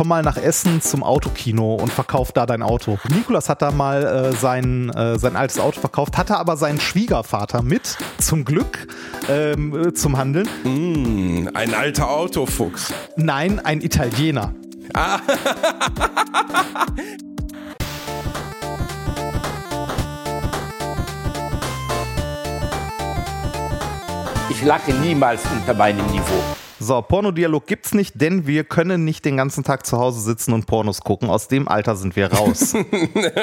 komm mal nach Essen zum Autokino und verkauf da dein Auto. Nikolas hat da mal äh, sein, äh, sein altes Auto verkauft, hatte aber seinen Schwiegervater mit, zum Glück, ähm, äh, zum Handeln. Mm, ein alter Autofuchs. Nein, ein Italiener. Ah. Ich lache niemals unter meinem Niveau. So, Pornodialog gibt's nicht, denn wir können nicht den ganzen Tag zu Hause sitzen und Pornos gucken. Aus dem Alter sind wir raus.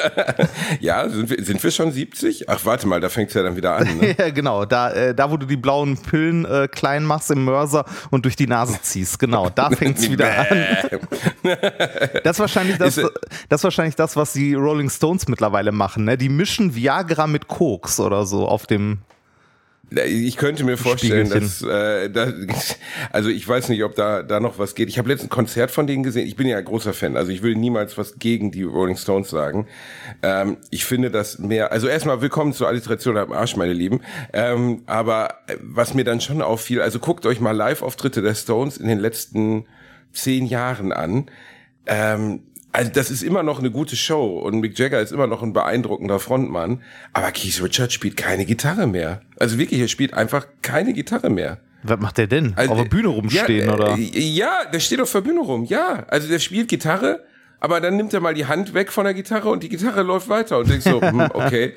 ja, sind wir, sind wir schon 70? Ach, warte mal, da fängt's ja dann wieder an. Ne? ja, genau. Da, äh, da, wo du die blauen Pillen äh, klein machst im Mörser und durch die Nase ziehst. Genau, da fängt's wieder an. das, ist wahrscheinlich das, das ist wahrscheinlich das, was die Rolling Stones mittlerweile machen. Ne? Die mischen Viagra mit Koks oder so auf dem ich könnte mir vorstellen, dass, äh, dass, also ich weiß nicht, ob da da noch was geht. Ich habe letztens ein Konzert von denen gesehen. Ich bin ja ein großer Fan, also ich will niemals was gegen die Rolling Stones sagen. Ähm, ich finde das mehr, also erstmal willkommen zur Alliteration am Arsch, meine Lieben. Ähm, aber äh, was mir dann schon auffiel, also guckt euch mal Live-Auftritte der Stones in den letzten zehn Jahren an. Ähm, also das ist immer noch eine gute Show und Mick Jagger ist immer noch ein beeindruckender Frontmann, aber Keith Richards spielt keine Gitarre mehr. Also wirklich, er spielt einfach keine Gitarre mehr. Was macht der denn? Also, auf der Bühne rumstehen, ja, oder? Ja, der steht auf der Bühne rum, ja. Also der spielt Gitarre, aber dann nimmt er mal die Hand weg von der Gitarre und die Gitarre läuft weiter und denkst so, hm, okay.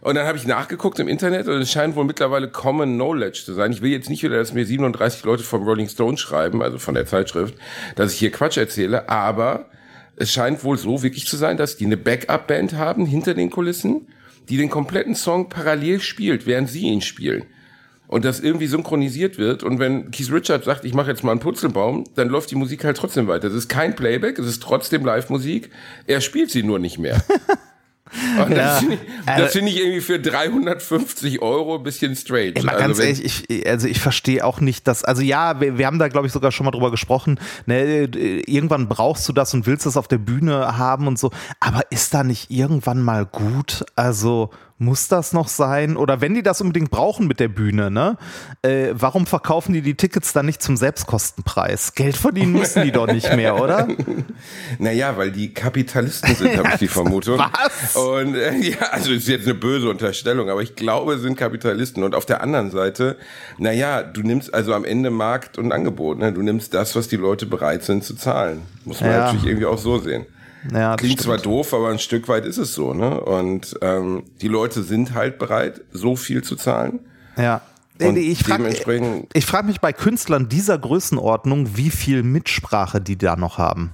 Und dann habe ich nachgeguckt im Internet und es scheint wohl mittlerweile Common Knowledge zu sein. Ich will jetzt nicht wieder, dass mir 37 Leute vom Rolling Stone schreiben, also von der Zeitschrift, dass ich hier Quatsch erzähle, aber es scheint wohl so wirklich zu sein, dass die eine Backup-Band haben hinter den Kulissen, die den kompletten Song parallel spielt, während sie ihn spielen. Und das irgendwie synchronisiert wird. Und wenn Keith Richards sagt, ich mache jetzt mal einen Putzelbaum, dann läuft die Musik halt trotzdem weiter. Es ist kein Playback, es ist trotzdem Live-Musik. Er spielt sie nur nicht mehr. Und ja, das finde ich, also, find ich, irgendwie für 350 Euro ein bisschen strange. Ey, also ganz ehrlich, ich, also ich verstehe auch nicht, dass, also ja, wir, wir haben da glaube ich sogar schon mal drüber gesprochen, ne, irgendwann brauchst du das und willst das auf der Bühne haben und so, aber ist da nicht irgendwann mal gut? Also muss das noch sein? Oder wenn die das unbedingt brauchen mit der Bühne, ne? Äh, warum verkaufen die die Tickets dann nicht zum Selbstkostenpreis? Geld verdienen müssen die doch nicht mehr, oder? Naja, weil die Kapitalisten sind, habe ich die Vermutung. Was? Und äh, ja, also ist jetzt eine böse Unterstellung, aber ich glaube, es sind Kapitalisten. Und auf der anderen Seite, naja, du nimmst also am Ende Markt und Angebot. Ne? Du nimmst das, was die Leute bereit sind zu zahlen. Muss man ja. natürlich irgendwie auch so sehen. Ja, Klingt stimmt. zwar doof, aber ein Stück weit ist es so, ne? Und ähm, die Leute sind halt bereit, so viel zu zahlen. Ja. Und ich frage frag mich bei Künstlern dieser Größenordnung, wie viel Mitsprache die da noch haben.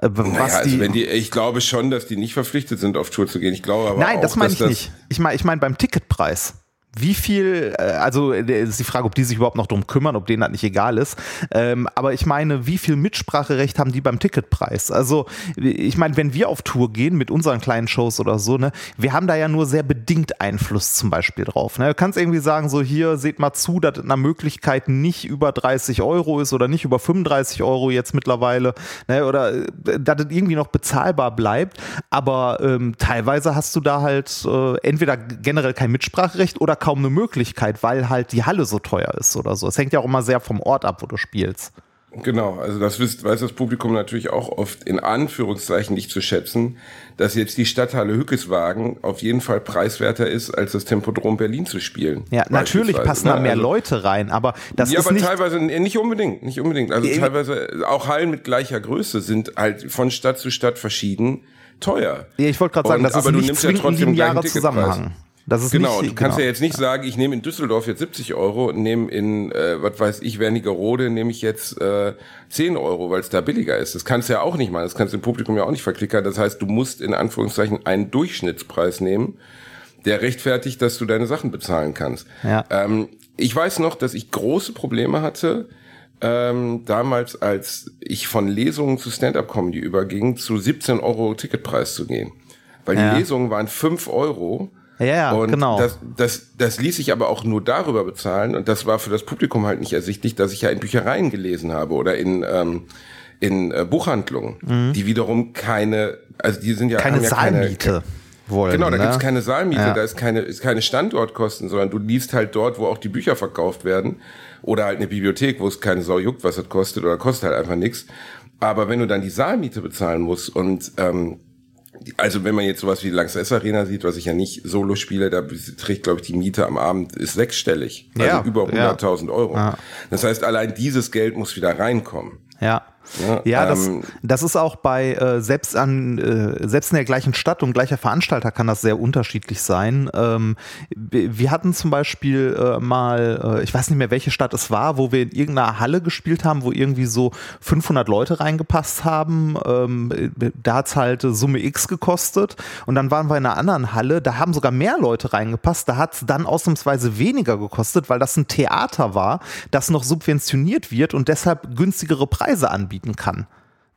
Äh, naja, also wenn die, ich glaube schon, dass die nicht verpflichtet sind, auf Tour zu gehen. Ich glaube aber Nein, auch, das meine ich nicht. Ich meine, ich meine beim Ticketpreis wie viel, äh, also äh, ist die Frage, ob die sich überhaupt noch drum kümmern, ob denen das nicht egal ist. Ähm, aber ich meine, wie viel Mitspracherecht haben die beim Ticketpreis? Also, ich meine, wenn wir auf Tour gehen mit unseren kleinen Shows oder so, ne, wir haben da ja nur sehr bedingt Einfluss zum Beispiel drauf. Ne? Du kannst irgendwie sagen, so hier, seht mal zu, dass eine Möglichkeit nicht über 30 Euro ist oder nicht über 35 Euro jetzt mittlerweile, ne? oder äh, dass es irgendwie noch bezahlbar bleibt. Aber ähm, teilweise hast du da halt äh, entweder generell kein Mitspracherecht oder kaum eine Möglichkeit, weil halt die Halle so teuer ist oder so. Es hängt ja auch immer sehr vom Ort ab, wo du spielst. Genau, also das wisst, weiß das Publikum natürlich auch oft in Anführungszeichen nicht zu schätzen, dass jetzt die Stadthalle Hückeswagen auf jeden Fall preiswerter ist, als das Tempodrom Berlin zu spielen. Ja, natürlich passen da mehr also, Leute rein, aber das ja, ist aber nicht teilweise nicht unbedingt, nicht unbedingt. Also äh, teilweise auch Hallen mit gleicher Größe sind halt von Stadt zu Stadt verschieden teuer. Ja, ich wollte gerade sagen, das ist nicht zwingend ja linearer Zusammenhang. Das ist genau, nicht, du kannst genau. ja jetzt nicht sagen, ich nehme in Düsseldorf jetzt 70 Euro und nehme in, äh, was weiß ich, Wernigerode nehme ich jetzt äh, 10 Euro, weil es da billiger ist. Das kannst du ja auch nicht machen, das kannst du im Publikum ja auch nicht verklickern. Das heißt, du musst in Anführungszeichen einen Durchschnittspreis nehmen, der rechtfertigt, dass du deine Sachen bezahlen kannst. Ja. Ähm, ich weiß noch, dass ich große Probleme hatte, ähm, damals, als ich von Lesungen zu Stand-Up-Comedy überging, zu 17 Euro Ticketpreis zu gehen. Weil die Lesungen waren 5 Euro ja, und genau. Das, das, das ließ sich aber auch nur darüber bezahlen und das war für das Publikum halt nicht ersichtlich, dass ich ja in Büchereien gelesen habe oder in, ähm, in äh, Buchhandlungen, mhm. die wiederum keine, also die sind ja keine ja Saalmiete. Keine, wollen. Genau, da ne? gibt's keine Saalmiete, ja. da ist keine, ist keine Standortkosten, sondern du liest halt dort, wo auch die Bücher verkauft werden. Oder halt eine Bibliothek, wo es keine Sau juckt, was das kostet, oder kostet halt einfach nichts. Aber wenn du dann die Saalmiete bezahlen musst und ähm, also wenn man jetzt sowas wie die Lanxess Arena sieht, was ich ja nicht solo spiele, da trägt, glaube ich, die Miete am Abend ist sechsstellig. Also Ja, über 100.000 ja. Euro. Ja. Das heißt, allein dieses Geld muss wieder reinkommen. Ja. Ja, Ja, das, ähm, das ist auch bei äh, selbst an äh, selbst in der gleichen Stadt und gleicher Veranstalter kann das sehr unterschiedlich sein. Ähm, wir hatten zum Beispiel äh, mal, äh, ich weiß nicht mehr welche Stadt es war, wo wir in irgendeiner Halle gespielt haben, wo irgendwie so 500 Leute reingepasst haben. Ähm, äh, da hat's halt äh, Summe X gekostet und dann waren wir in einer anderen Halle, da haben sogar mehr Leute reingepasst. Da hat's dann ausnahmsweise weniger gekostet, weil das ein Theater war, das noch subventioniert wird und deshalb günstigere Preise anbieten kann.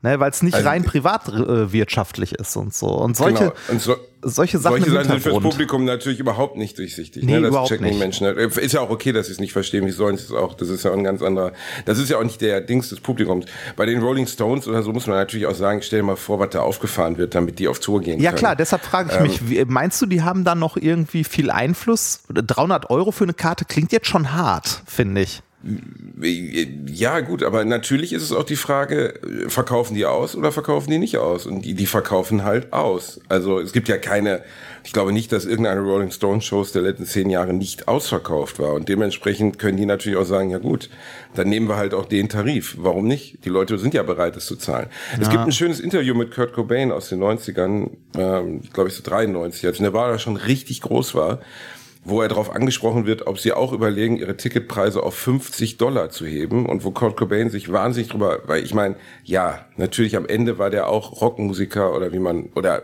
Ne, weil es nicht Also- rein privatwirtschaftlich ist und so. Und solche, genau. Und so, solche Sachen solche sind fürs Hintergrund. Publikum natürlich überhaupt nicht durchsichtig. Nee, ne? Das überhaupt checken nicht. Menschen. nicht. Ist ja auch okay, dass sie es nicht verstehen. Wie sollen sie es auch? Das ist ja auch ein ganz anderer. Das ist ja auch nicht der Dings des Publikums. Bei den Rolling Stones oder so muss man natürlich auch sagen, stell dir mal vor, was da aufgefahren wird, damit die auf Tour gehen Ja können. klar, deshalb frage ich Ähm, mich, wie, meinst du, die haben da noch irgendwie viel Einfluss? 300 Euro für eine Karte klingt jetzt schon hart, finde ich. Ja, gut, aber natürlich ist es auch die Frage, verkaufen die aus oder verkaufen die nicht aus? Und die, die verkaufen halt aus. Also es gibt ja keine, ich glaube nicht, dass irgendeine Rolling Stone Shows der letzten zehn Jahre nicht ausverkauft war. Und dementsprechend können die natürlich auch sagen, ja gut, dann nehmen wir halt auch den Tarif. Warum nicht? Die Leute sind ja bereit, es zu zahlen. Es gibt ein schönes Interview mit Kurt Cobain aus den 90ern, ähm, glaube ich so 93, als Nirvana schon richtig groß war wo er darauf angesprochen wird, ob sie auch überlegen, ihre Ticketpreise auf 50 Dollar zu heben und wo Kurt Cobain sich wahnsinnig drüber, weil ich meine, ja, natürlich am Ende war der auch Rockmusiker oder wie man, oder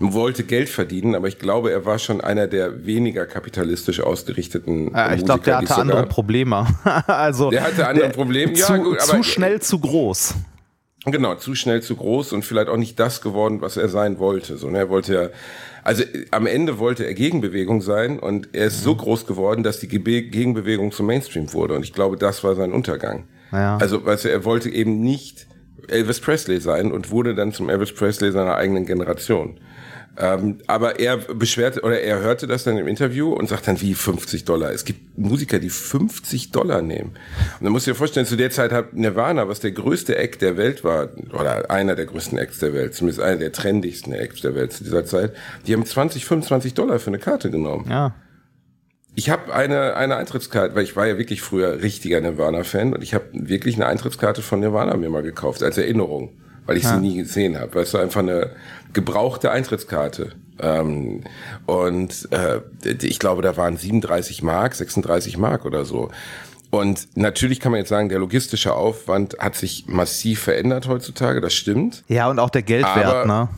wollte Geld verdienen, aber ich glaube, er war schon einer der weniger kapitalistisch ausgerichteten Ja, ich glaube, der hatte andere. Probleme. also Der hatte andere der- Probleme, ja, zu, gut, aber- zu schnell, zu groß. Genau, zu schnell, zu groß und vielleicht auch nicht das geworden, was er sein wollte. So, ne? Er wollte ja, also äh, am Ende wollte er Gegenbewegung sein und er ist so Mhm. groß geworden, dass die Gebe Gegenbewegung zum Mainstream wurde. Und ich glaube, das war sein Untergang. Ja. Also, weißt du, er wollte eben nicht Elvis Presley sein und wurde dann zum Elvis Presley seiner eigenen Generation. Ähm, aber er beschwerte oder er hörte das dann im Interview und sagt dann, wie 50 Dollar. Es gibt Musiker, die 50 Dollar nehmen. Und dann musst du dir vorstellen, zu der Zeit hat Nirvana, was der größte Act der Welt war, oder einer der größten Acts der Welt, zumindest einer der trendigsten Acts der Welt zu dieser Zeit, die haben 20, 25 Dollar für eine Karte genommen. Ja. Ich habe eine, eine Eintrittskarte, weil ich war ja wirklich früher richtiger Nirvana-Fan und ich habe wirklich eine Eintrittskarte von Nirvana mir mal gekauft, als Erinnerung, weil ich sie nie gesehen habe. Weißt du, einfach eine gebrauchte Eintrittskarte. Ähm, und äh, ich glaube, da waren 37 Mark, 36 Mark oder so. Und natürlich kann man jetzt sagen, der logistische Aufwand hat sich massiv verändert heutzutage, das stimmt. Ja, und auch der Geldwert, Aber- ne?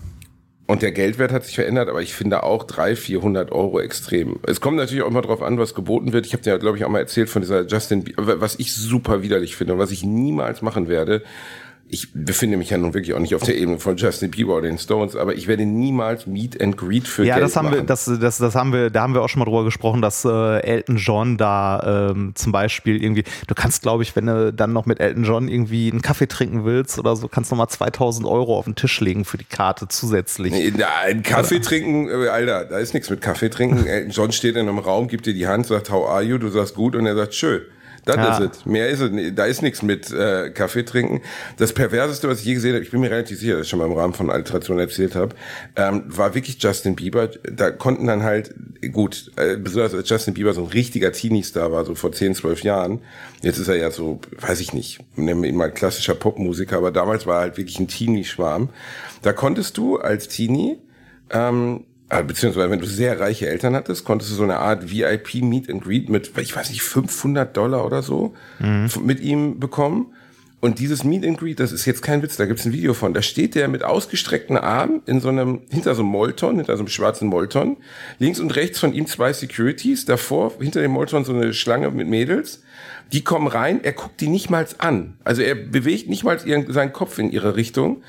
Und der Geldwert hat sich verändert, aber ich finde auch 300, 400 Euro extrem. Es kommt natürlich auch immer drauf an, was geboten wird. Ich habe dir, ja, glaube ich, auch mal erzählt von dieser Justin, was ich super widerlich finde und was ich niemals machen werde. Ich befinde mich ja nun wirklich auch nicht auf der Ebene von Justin Bieber oder den Stones, aber ich werde niemals Meet and Greet für Ja, Geld das haben wir, machen. das, das, das haben wir, da haben wir auch schon mal drüber gesprochen, dass äh, Elton John da ähm, zum Beispiel irgendwie, du kannst, glaube ich, wenn du dann noch mit Elton John irgendwie einen Kaffee trinken willst oder so, kannst du noch mal 2000 Euro auf den Tisch legen für die Karte zusätzlich. Nee, na, ein Kaffee trinken, äh, Alter, da ist nichts mit Kaffee trinken. Elton John steht in einem Raum, gibt dir die Hand, sagt, how are you? Du sagst gut und er sagt, schön. Das Ja. ist es. Mehr ist es. Da ist nichts mit äh, Kaffee trinken. Das perverseste, was ich je gesehen habe, ich bin mir relativ sicher, dass ich schon mal im Rahmen von Alteration erzählt habe, ähm, war wirklich Justin Bieber. Da konnten dann halt, gut, äh, besonders als Justin Bieber so ein richtiger Teenie-Star war, so vor 10, 12 Jahren. Jetzt ist er ja so, weiß ich nicht, nennen wir ihn mal klassischer Popmusiker, aber damals war er halt wirklich ein Teenie-Schwarm. Da konntest du als Teenie ähm, äh, beziehungsweise wenn du sehr reiche Eltern hattest, konntest du so eine Art VIP Meet and Greet mit, ich weiß nicht, 500 Dollar oder so f- mit ihm bekommen. Und dieses Meet and Greet, das ist jetzt kein Witz, da gibt's ein Video von. Da steht der mit ausgestreckten Armen in so einem, hinter so einem Molton, hinter so einem schwarzen Molton. Links und rechts von ihm zwei Securities, davor, hinter dem Molton so eine Schlange mit Mädels. Die kommen rein, er guckt die nicht mal an. Also er bewegt nicht mal ihren, seinen Kopf in ihre Richtung.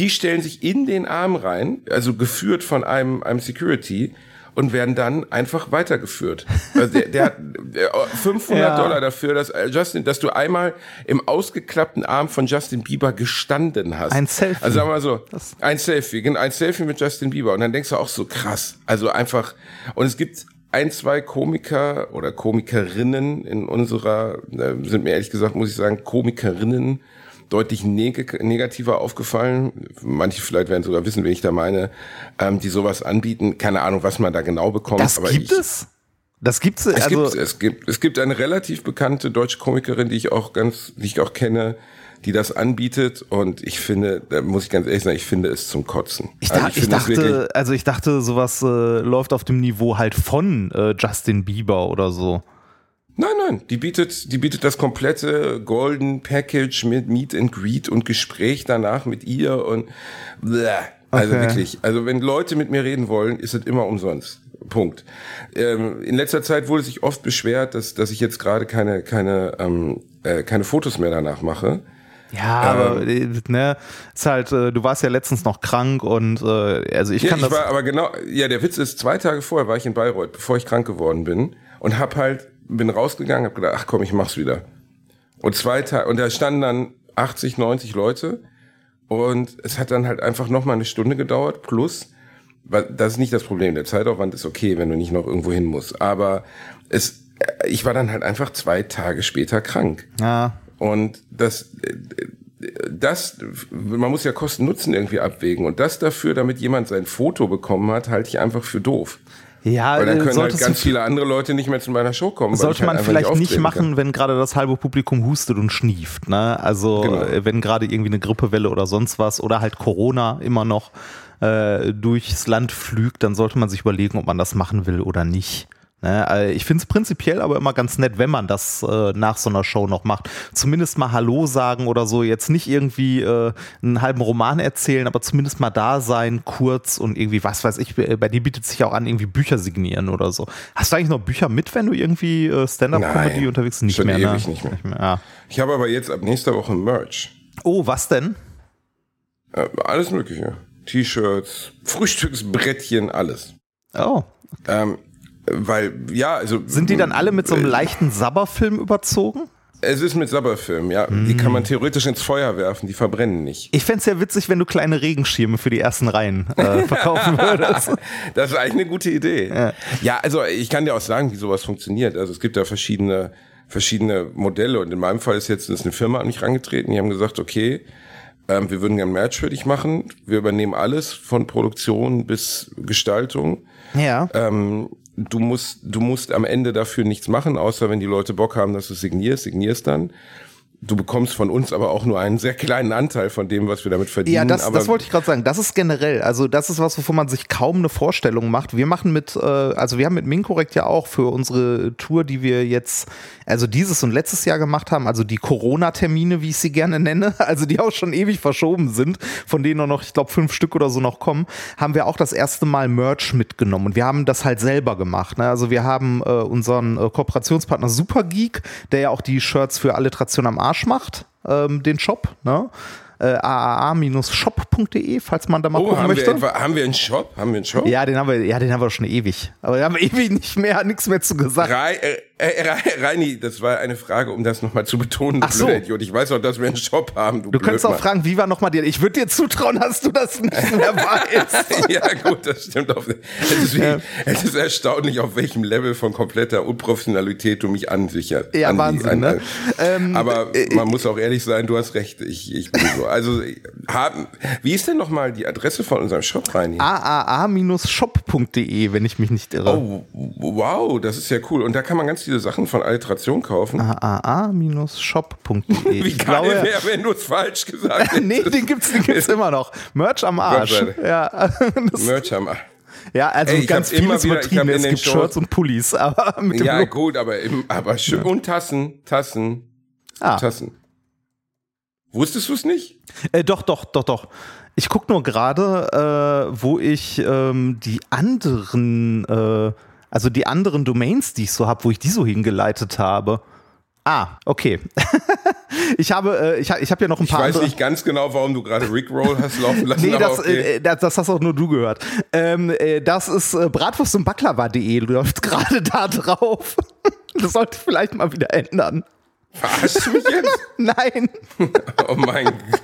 Die stellen sich in den Arm rein, also geführt von einem, einem Security und werden dann einfach weitergeführt. Also der, der hat der, 500 Ja. Dollar dafür, dass äh, Justin, dass du einmal im ausgeklappten Arm von Justin Bieber gestanden hast. Ein Selfie. Also sagen wir mal so, ein Selfie, ein Selfie mit Justin Bieber und dann denkst du auch so krass. Also einfach und es gibt ein, zwei Komiker oder Komikerinnen in unserer, äh, sind mir ehrlich gesagt, muss ich sagen, Komikerinnen, deutlich neg negativer aufgefallen. Manche vielleicht werden sogar wissen, wen ich da meine, ähm, die sowas anbieten. Keine Ahnung, was man da genau bekommt. Das aber gibt ich, es? Das gibt's es, also gibt, es gibt es gibt eine relativ bekannte deutsche Komikerin, die ich auch ganz, die ich auch kenne, die das anbietet und ich finde, da muss ich ganz ehrlich sagen, ich finde es zum Kotzen. Ich, Also ich, es wirklich- dachte, also ich dachte, sowas äh, läuft auf dem Niveau halt von äh, Justin Bieber oder so. Nein, nein, die bietet, die bietet das komplette Golden Package mit Meet and Greet und Gespräch danach mit ihr und bleh. also Okay. wirklich, also wenn Leute mit mir reden wollen, ist es immer umsonst. Punkt. Ähm, in letzter Zeit wurde sich oft beschwert, dass, dass ich jetzt gerade keine, keine, ähm, äh, keine Fotos mehr danach mache. Ja, aber äh, ne, ist halt, äh, du warst ja letztens noch krank und äh, also ich Ja, kann ich das. war aber genau, ja, der Witz ist, zwei Tage vorher war ich in Bayreuth, bevor ich krank geworden bin und hab halt, bin rausgegangen, hab gedacht, ach komm, ich mach's wieder. Und zwei Tage, und da standen dann 80, 90 Leute und es hat dann halt einfach noch mal eine Stunde gedauert, plus, das ist nicht das Problem, der Zeitaufwand ist okay, wenn du nicht noch irgendwo hin musst, aber es, ich war dann halt einfach zwei Tage später krank. ja, Und das, das, man muss ja Kosten-Nutzen irgendwie abwägen. Und das dafür, damit jemand sein Foto bekommen hat, halte ich einfach für doof. Ja, Weil dann äh, können halt ganz viele andere Leute nicht mehr zu meiner Show kommen. sollte halt man vielleicht nicht machen, kann. wenn gerade das halbe Publikum hustet und schnieft. Ne? Also Genau. äh, wenn gerade irgendwie eine Grippewelle oder sonst was oder halt Corona immer noch äh, durchs Land flügt, dann sollte man sich überlegen, ob man das machen will oder nicht. Ne? äh, Ich finde es prinzipiell aber immer ganz nett, wenn man das äh, nach so einer Show noch macht. Zumindest mal Hallo sagen oder so. Jetzt nicht irgendwie äh, einen halben Roman erzählen, aber zumindest mal da sein, kurz und irgendwie, was weiß ich, bei dir bietet sich auch an, irgendwie Bücher signieren oder so. Hast du eigentlich noch Bücher mit, wenn du irgendwie äh, Stand-Up-Comedy unterwegs bist? Nicht mehr, ne? ewig nicht mehr. Ja. Ich habe aber jetzt ab nächster Woche Merch. Oh, was denn? Äh, alles Mögliche. T-Shirts, Frühstücksbrettchen, alles. Oh. Ähm, weil, ja, also. Sind die dann alle mit so einem äh, leichten Sabberfilm überzogen? Es ist mit Sabberfilm, ja. Hm. Die kann man theoretisch ins Feuer werfen, die verbrennen nicht. Ich fänd's ja witzig, wenn du kleine Regenschirme für die ersten Reihen äh, verkaufen würdest. Das ist eigentlich eine gute Idee. Ja. also ich kann dir auch sagen, wie sowas funktioniert. Also es gibt da verschiedene, verschiedene Modelle und in meinem Fall ist jetzt ist eine Firma an mich rangetreten, die haben gesagt, okay, ähm, wir würden gerne Merch für dich machen. Wir übernehmen alles von Produktion bis Gestaltung. Ja. Ähm, du musst, du musst am Ende dafür nichts machen, außer wenn die Leute Bock haben, dass du signierst, signierst dann. Du bekommst von uns aber auch nur einen sehr kleinen Anteil von dem, was wir damit verdienen. Ja, das, aber das wollte ich gerade sagen. Das ist generell, also das ist was, wovon man sich kaum eine Vorstellung macht. Wir machen mit, äh, also wir haben mit Minkorrekt ja auch für unsere Tour, die wir jetzt, also dieses und letztes Jahr gemacht haben, also die Corona-Termine, wie ich sie gerne nenne, also die auch schon ewig verschoben sind, von denen nur noch, ich glaube, fünf Stück oder so noch kommen, haben wir auch das erste Mal Merch mitgenommen und wir haben das halt selber gemacht. Ne? Also wir haben äh, unseren äh, Kooperationspartner Supergeek, der ja auch die Shirts für Alliteration am Arsch macht, ähm, den Shop, ne? Äh, aaa-shop.de, falls man da mal Oh, gucken haben möchte. wir, etwa, haben wir einen Shop? Haben wir einen Shop? ja, den haben wir, ja, den haben wir schon ewig. Aber da haben wir ewig nicht mehr, nichts mehr zu gesagt. Rei, äh, äh, Rei- Reini, das war eine Frage, um das nochmal zu betonen. du Ach so. Idiot. Ich weiß auch, dass wir einen Shop haben. Du, Du könntest auch fragen, wie war nochmal dir? Ich würde dir zutrauen, dass du das nicht mehr weißt. ja, gut, das stimmt. Es, ist wie, es ist erstaunlich, auf welchem Level von kompletter Unprofessionalität du mich ansicherst. Ja, an Wahnsinn, an, ne? Ähm, aber man muss auch ehrlich sein, du hast recht. Ich, ich bin so. Also, haben, wie ist denn nochmal die Adresse von unserem Shop, Reini? aaa-shop.de, wenn ich mich nicht irre. Oh, wow, das ist ja cool. Und da kann man ganz viele Sachen von Alliteration kaufen. aaa-shop.de. Wie Ich kann glaube, der wenn du es falsch gesagt hättest? nee, den gibt's, den gibt's immer noch. Merch am Arsch. Ja, Merch haben wir. ja also Ey, ganz vieles wieder- übertrieben. Es gibt Shows- Shirts und Pullis, aber mit dem Ja, Look- gut, aber, im, aber schön. Und Tassen, Tassen, Ah. Tassen. Wusstest du es nicht? Äh, doch, doch, doch, doch. Ich gucke nur gerade, äh, wo ich ähm, die anderen, äh, also die anderen Domains, die ich so habe, wo ich die so hingeleitet habe. Ah, okay. ich habe, äh, ich, ha- ich habe ja noch ein Ich paar weiß andere. nicht ganz genau, warum du gerade Rickroll hast laufen lassen. Nee, das, okay. äh, das, das hast auch nur du gehört. Ähm, äh, das ist äh, bratwurst und baklava.de, läuft gerade da drauf. Das sollte ich vielleicht mal wieder ändern. Verarschst du mich jetzt? Nein. Oh mein Gott.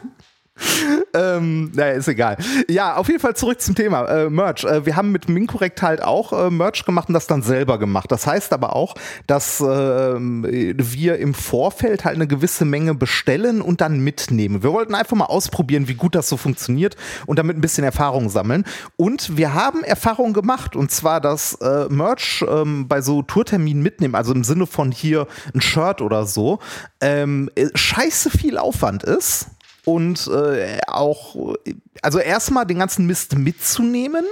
ähm, naja, ist egal. Ja, auf jeden Fall zurück zum Thema äh, Merch. Äh, wir haben mit Minkorrekt halt auch äh, Merch gemacht und das dann selber gemacht. Das heißt aber auch, dass äh, wir im Vorfeld halt eine gewisse Menge bestellen und dann mitnehmen. Wir wollten einfach mal ausprobieren, wie gut das so funktioniert und damit ein bisschen Erfahrung sammeln. Und wir haben Erfahrung gemacht und zwar, dass äh, Merch ähm, bei so Tourterminen mitnehmen, also im Sinne von hier ein Shirt oder so, ähm, äh, scheiße viel Aufwand ist und äh, auch, also erstmal den ganzen Mist mitzunehmen,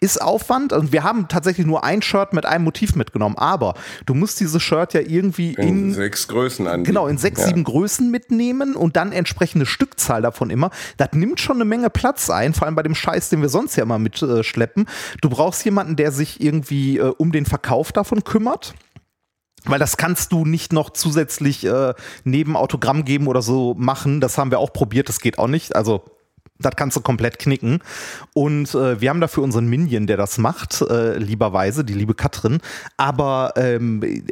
ist Aufwand. Und wir haben tatsächlich nur ein Shirt mit einem Motiv mitgenommen, aber du musst dieses Shirt ja irgendwie in, in sechs Größen an. Genau, in sechs, ja. sieben Größen mitnehmen und dann entsprechende Stückzahl davon immer. Das nimmt schon eine Menge Platz ein, vor allem bei dem Scheiß, den wir sonst ja immer mitschleppen. Äh, du brauchst jemanden, der sich irgendwie äh, um den Verkauf davon kümmert. Weil das kannst du nicht noch zusätzlich äh, neben Autogramm geben oder so machen. Das haben wir auch probiert, das geht auch nicht. Also das kannst du komplett knicken. Und äh, wir haben dafür unseren Minion, der das macht, äh, lieberweise, die liebe Katrin. Aber ähm,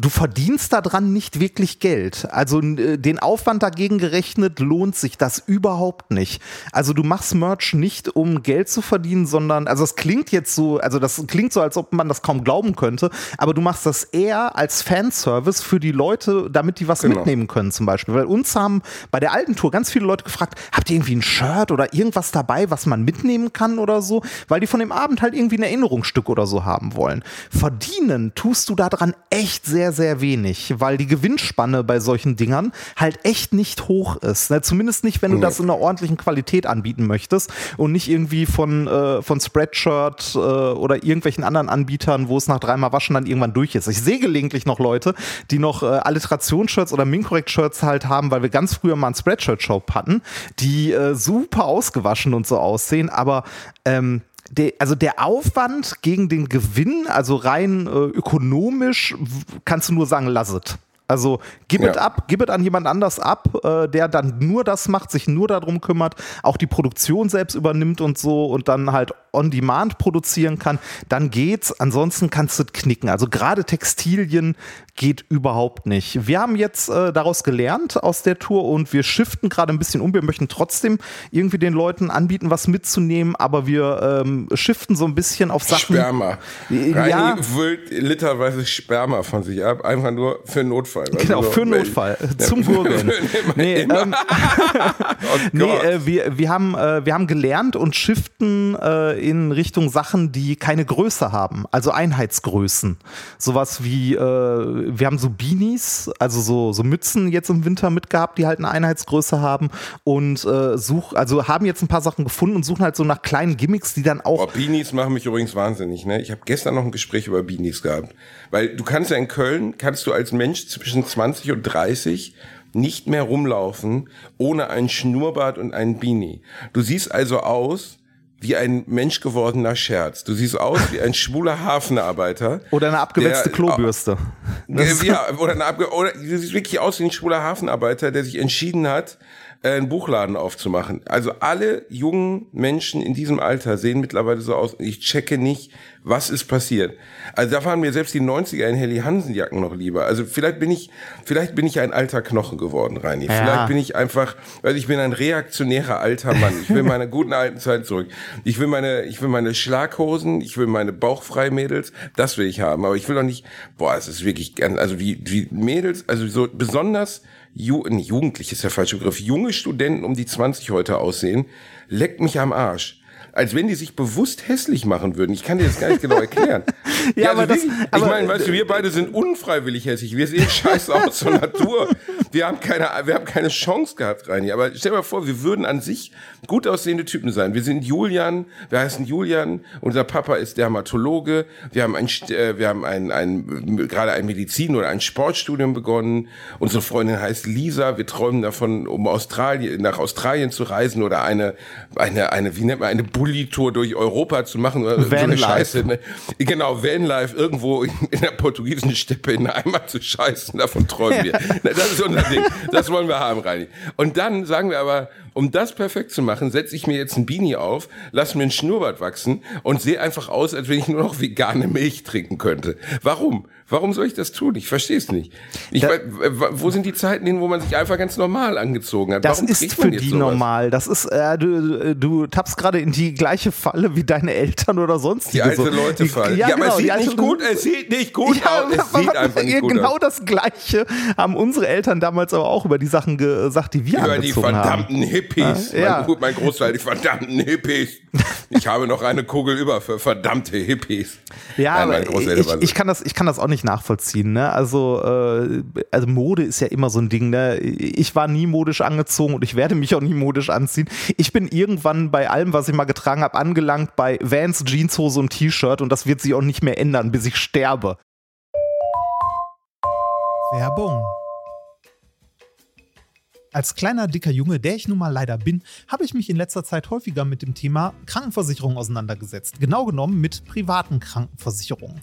du verdienst daran nicht wirklich Geld. Also äh, den Aufwand dagegen gerechnet lohnt sich das überhaupt nicht. Also du machst Merch nicht, um Geld zu verdienen, sondern, also es klingt jetzt so, also das klingt so, als ob man das kaum glauben könnte, aber du machst das eher als Fanservice für die Leute, damit die was genau. mitnehmen können zum Beispiel. Weil uns haben bei der alten Tour ganz viele Leute gefragt, habt ihr irgendwie ein Shirt oder irgendwas dabei, was man mitnehmen kann oder so, weil die von dem Abend halt irgendwie ein Erinnerungsstück oder so haben wollen. Verdienen tust du daran echt sehr, sehr wenig, weil die Gewinnspanne bei solchen Dingern halt echt nicht hoch ist. Ne? Zumindest nicht, wenn du das in einer ordentlichen Qualität anbieten möchtest und nicht irgendwie von, äh, von Spreadshirt äh, oder irgendwelchen anderen Anbietern, wo es nach dreimal Waschen dann irgendwann durch ist. Ich sehe gelegentlich noch Leute, die noch äh, Alliterationsshirts oder Mincorrect-Shirts halt haben, weil wir ganz früher mal einen Spreadshirt-Shop hatten, die äh, super ausgewaschen und so aussehen, aber ähm, der, also der Aufwand gegen den Gewinn, also rein äh, ökonomisch, kannst du nur sagen, lasset. Also gib es ab, gib es an jemand anders ab, äh, der dann nur das macht, sich nur darum kümmert, auch die Produktion selbst übernimmt und so und dann halt on demand produzieren kann, dann geht's. Ansonsten kannst du knicken. Also gerade Textilien geht überhaupt nicht. Wir haben jetzt äh, daraus gelernt aus der Tour und wir shiften gerade ein bisschen um. Wir möchten trotzdem irgendwie den Leuten anbieten, was mitzunehmen, aber wir ähm, shiften so ein bisschen auf Sachen. Sperma. Ja. füllt literweise Sperma von sich ab, einfach nur für Notfall. Also genau, für Notfall. Zum Gurgeln. nee, ähm, oh nee äh, wir, wir, haben, äh, wir haben gelernt und shiften äh, in Richtung Sachen, die keine Größe haben, also Einheitsgrößen. Sowas wie äh, wir haben so Beanies, also so, so Mützen jetzt im Winter mitgehabt, die halt eine Einheitsgröße haben und äh, such, also haben jetzt ein paar Sachen gefunden und suchen halt so nach kleinen Gimmicks, die dann auch. Oh, Beanies machen mich übrigens wahnsinnig, ne? Ich habe gestern noch ein Gespräch über Beanies gehabt. Weil du kannst ja in Köln, kannst du als Mensch zwischen 20 und 30 nicht mehr rumlaufen ohne ein Schnurrbart und einen Beanie. Du siehst also aus wie ein menschgewordener Scherz. Du siehst aus wie ein schwuler Hafenarbeiter. Oder eine abgewetzte der, Klobürste. Ja, oder, eine abge oder du siehst wirklich aus wie ein schwuler Hafenarbeiter, der sich entschieden hat, einen Buchladen aufzumachen. Also alle jungen Menschen in diesem Alter sehen mittlerweile so aus. Ich checke nicht, was ist passiert. Also da waren mir selbst die 90er in Helly Hansen Jacken noch lieber. Also vielleicht bin ich, vielleicht bin ich ein alter Knochen geworden, Reini. Ja. Vielleicht bin ich einfach, weil ich bin ein reaktionärer alter Mann. Ich will meine guten alten Zeiten zurück. Ich will meine, ich will meine Schlaghosen, ich will meine Bauchfreimädels, das will ich haben. Aber ich will doch nicht, boah, es ist wirklich, also wie, wie Mädels, also so besonders Ju Jugendlich ist der falsche Begriff, junge Studenten um die 20 heute aussehen, leckt mich am Arsch als wenn die sich bewusst hässlich machen würden. Ich kann dir das gar nicht genau erklären. ja, ja, also aber das, aber ich meine, weißt du, wir beide sind unfreiwillig hässlich. Wir sehen scheiße aus zur Natur. Wir haben keine, wir haben keine Chance gehabt, Reini. Aber stell dir mal vor, wir würden an sich gut aussehende Typen sein. Wir sind Julian, wir heißen Julian, unser Papa ist Dermatologe, wir haben ein, äh, wir haben ein, ein, gerade ein Medizin- oder ein Sportstudium begonnen. Unsere Freundin heißt Lisa, wir träumen davon, um Australien, nach Australien zu reisen oder eine, eine, eine, wie nennt man, eine Bulli-Tour durch Europa zu machen oder Van so eine Scheiße. Ne? Genau, Vanlife irgendwo in, in der portugiesischen Steppe in der Heimat zu scheißen, davon träumen wir. Das ist unser Ding. Das wollen wir haben, Reini. Und dann sagen wir aber, um das perfekt zu machen, setze ich mir jetzt ein Beanie auf, lass mir ein Schnurrbart wachsen und sehe einfach aus, als wenn ich nur noch vegane Milch trinken könnte. Warum? Warum soll ich das tun? Ich verstehe es nicht. Ich Da- wo sind die Zeiten hin, wo man sich einfach ganz normal angezogen hat? Das Warum ist für die sowas? normal. Das ist, äh, du, du tappst gerade in die gleiche Falle wie deine Eltern oder sonst Die alte Leute fallen. Ja, aber es sieht nicht gut, es sieht nicht gut ja, aus. Es sieht einfach nicht gut genau aus. das Gleiche haben unsere Eltern damals aber auch über die Sachen gesagt, die wir Über die angezogen haben. verdammten Hippies. Ja, ja. Mein, gut, mein Großteil, die verdammten Hippies. Ich habe noch eine Kugel über für verdammte Hippies. Ja, Nein, aber ich, ich, kann das, ich kann das auch nicht nachvollziehen. Ne? Also, äh, also Mode ist ja immer so ein Ding. Ne? Ich war nie modisch angezogen und ich werde mich auch nie modisch anziehen. Ich bin irgendwann bei allem, was ich mal getragen habe, angelangt bei Vans, Jeanshose und T-Shirt und das wird sich auch nicht mehr ändern, bis ich sterbe. Werbung. Als kleiner, dicker Junge, der ich nun mal leider bin, habe ich mich in letzter Zeit häufiger mit dem Thema Krankenversicherung auseinandergesetzt. Genau genommen mit privaten Krankenversicherungen.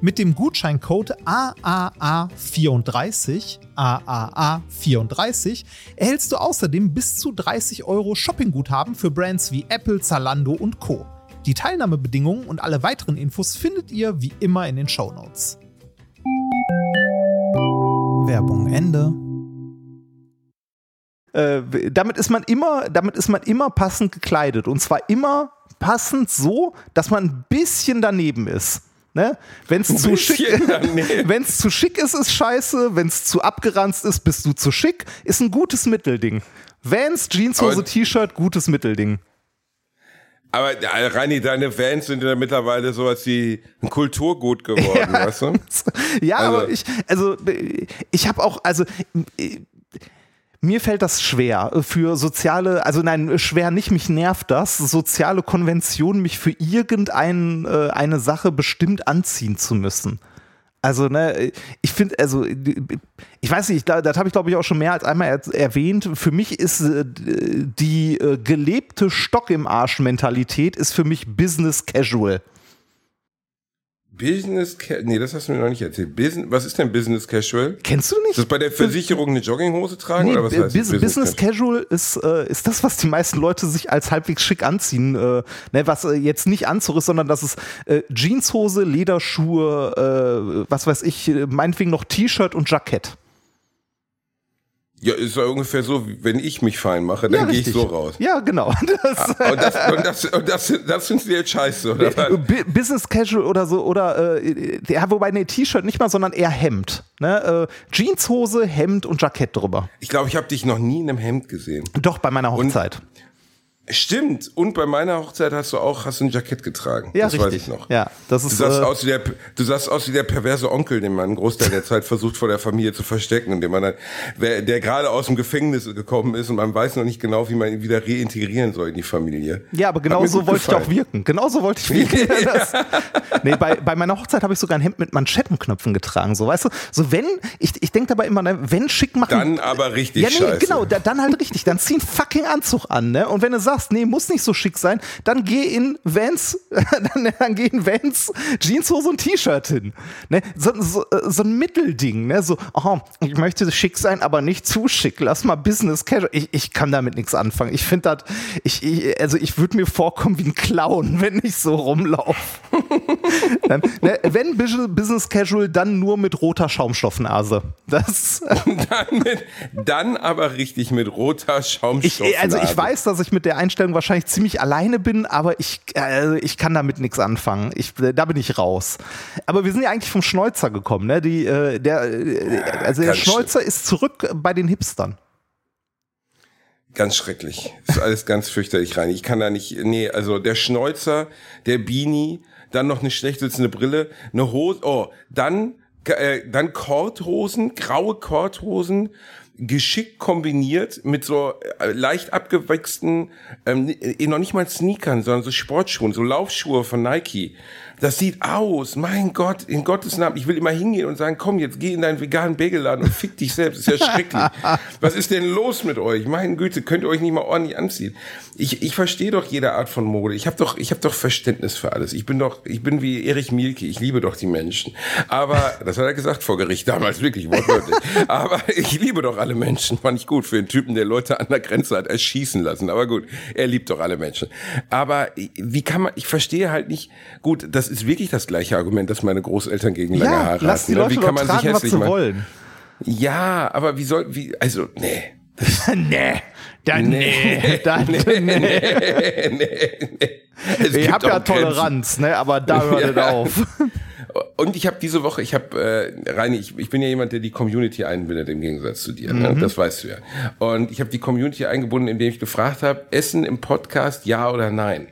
Mit dem Gutscheincode AAA34, AAA34, erhältst du außerdem bis zu 30 Euro Shoppingguthaben für Brands wie Apple, Zalando und Co. Die Teilnahmebedingungen und alle weiteren Infos findet ihr wie immer in den Shownotes. Werbung Ende. Äh, damit ist man immer, damit ist man immer passend gekleidet und zwar immer passend so, dass man ein bisschen daneben ist. Ne? Wenn es zu schick, es zu schick ist, ist scheiße. Wenn es zu abgeranzt ist, bist du zu schick. Ist ein gutes Mittelding. Vans, Jeanshose, T-Shirt, gutes Mittelding. Aber äh, Reini, deine Fans sind ja mittlerweile sowas wie ein Kulturgut geworden, Ja. weißt du? Ja, Also- aber ich, also äh, ich habe auch, also äh, mir fällt das schwer äh, für soziale, also nein, schwer nicht, mich nervt das, soziale Konventionen, mich für irgendeine äh, eine Sache bestimmt anziehen zu müssen. Also, ne, ich finde, also, ich weiß nicht, da- das habe ich glaube ich auch schon mehr als einmal er erwähnt. Für mich ist äh, die äh, gelebte Stock im Arsch-Mentalität ist für mich Business Casual. Business Casual, nee, das hast du mir noch nicht erzählt. Business, was ist denn Business Casual? Kennst du nicht? Ist das bei der Versicherung eine Jogginghose tragen Nee, oder was heißt Bus das? Business, Casual ist, äh, ist das, was die meisten Leute sich als halbwegs schick anziehen. Äh, ne, was äh, jetzt nicht Anzug ist, sondern das ist äh, Jeanshose, Lederschuhe, äh, was weiß ich, äh, meinetwegen noch T-Shirt und Jackett. Ja, ist ja ungefähr so, wenn ich mich fein mache, dann ja, gehe ich so raus. Ja, genau. Das, Und das, und das, und das, das findest du jetzt scheiße, oder? Bu- Business Casual oder so, oder, äh, ja, wobei, nee, T-Shirt nicht mal, sondern eher Hemd. Ne? Äh, Jeanshose, Hemd und Jackett drüber. Ich glaube, ich habe dich noch nie in einem Hemd gesehen. Doch, bei meiner Hochzeit. Stimmt. Und bei meiner Hochzeit hast du auch hast du ein Jackett getragen. ja, das richtig. weiß ich noch. Ja, das Du ist. sahst, äh, aus wie der, du sahst aus wie der perverse Onkel, den man einen Großteil der Zeit versucht vor der Familie zu verstecken und den man dann, wer, der gerade aus dem Gefängnis gekommen ist und man weiß noch nicht genau, wie man ihn wieder reintegrieren soll in die Familie. Ja, aber genau mir so wollte ich auch wirken. Genau so wollte ich wirken. Das, nee, bei, bei meiner Hochzeit habe ich sogar ein Hemd mit Manschettenknöpfen getragen. So, weißt du, so wenn, ich, ich denke dabei immer, ne, wenn schick machen. Dann aber richtig Ja, nee, scheiße. genau, da, dann halt richtig. Dann zieh einen fucking Anzug an, ne? Und wenn du sagst, nee, muss nicht so schick sein, dann geh in Vans, dann, dann geh in Vans, Jeanshose und T-Shirt hin. Ne? So, so, äh, so ein Mittelding, ne? So, oh, ich möchte schick sein, aber nicht zu schick. Lass mal Business Casual. Ich, ich kann damit nichts anfangen. Ich finde das, ich, ich, also ich würde mir vorkommen wie ein Clown, wenn ich so rumlaufe. Ne, wenn Bus- Business Casual, dann nur mit roter Schaumstoffnase. Das, dann, mit, dann aber richtig mit roter ich, Schaumstoff. also ich weiß, dass ich mit der Einstellung wahrscheinlich ziemlich alleine bin, aber ich, äh, ich kann damit nichts anfangen. Ich, da bin ich raus. Aber wir sind ja eigentlich vom Schnäuzer gekommen. Ne? Die, äh, der, äh, also der ganz Schnäuzer ist zurück bei den Hipstern. Ganz schrecklich. Ist alles ganz fürchterlich rein. Ich kann da nicht, nee, also der Schnäuzer, der Beanie, dann noch eine schlecht sitzende Brille, eine Hose, oh, dann, äh, dann Korthosen, graue Korthosen, geschickt kombiniert mit so äh, leicht abgewachsenen, ähm, äh, noch nicht mal Sneakern, sondern so Sportschuhen, so Laufschuhe von Nike. Das sieht aus, mein Gott, in Gottes Namen. Ich will immer hingehen und sagen, komm, jetzt geh in deinen veganen Bagelladen und fick dich selbst. Das ist ja schrecklich. Was ist denn los mit euch? Mein Güte, könnt ihr euch nicht mal ordentlich anziehen? Ich, ich verstehe doch jede Art von Mode. Ich habe doch, ich habe doch Verständnis für alles. Ich bin doch, ich bin wie Erich Mielke. Ich liebe doch die Menschen. Aber, das hat er gesagt vor Gericht damals, wirklich wortwörtlich. Aber ich liebe doch alle Menschen. Fand ich gut für einen Typen, der Leute an der Grenze hat erschießen lassen. Aber gut, er liebt doch alle Menschen. Aber wie kann man, ich verstehe halt nicht, gut, das ist wirklich das gleiche Argument, dass meine Großeltern gegen lange Ja, Haare lass die hatten. ne? Leute Wie kann man sich tragen, was sie machen? wollen. Ja, aber wie soll, wie, also, nee. nee, dann nee, dann nee. Es Ich gibt habe ja Grenzen. Toleranz, ne, aber da hört es Ja. auf. Und ich habe diese Woche, ich habe, äh, Reini, ich, ich bin ja jemand, der die Community einbindet im Gegensatz zu dir. Mhm. Ne? Das weißt du ja. Und ich habe die Community eingebunden, indem ich gefragt habe, Essen im Podcast, ja oder nein?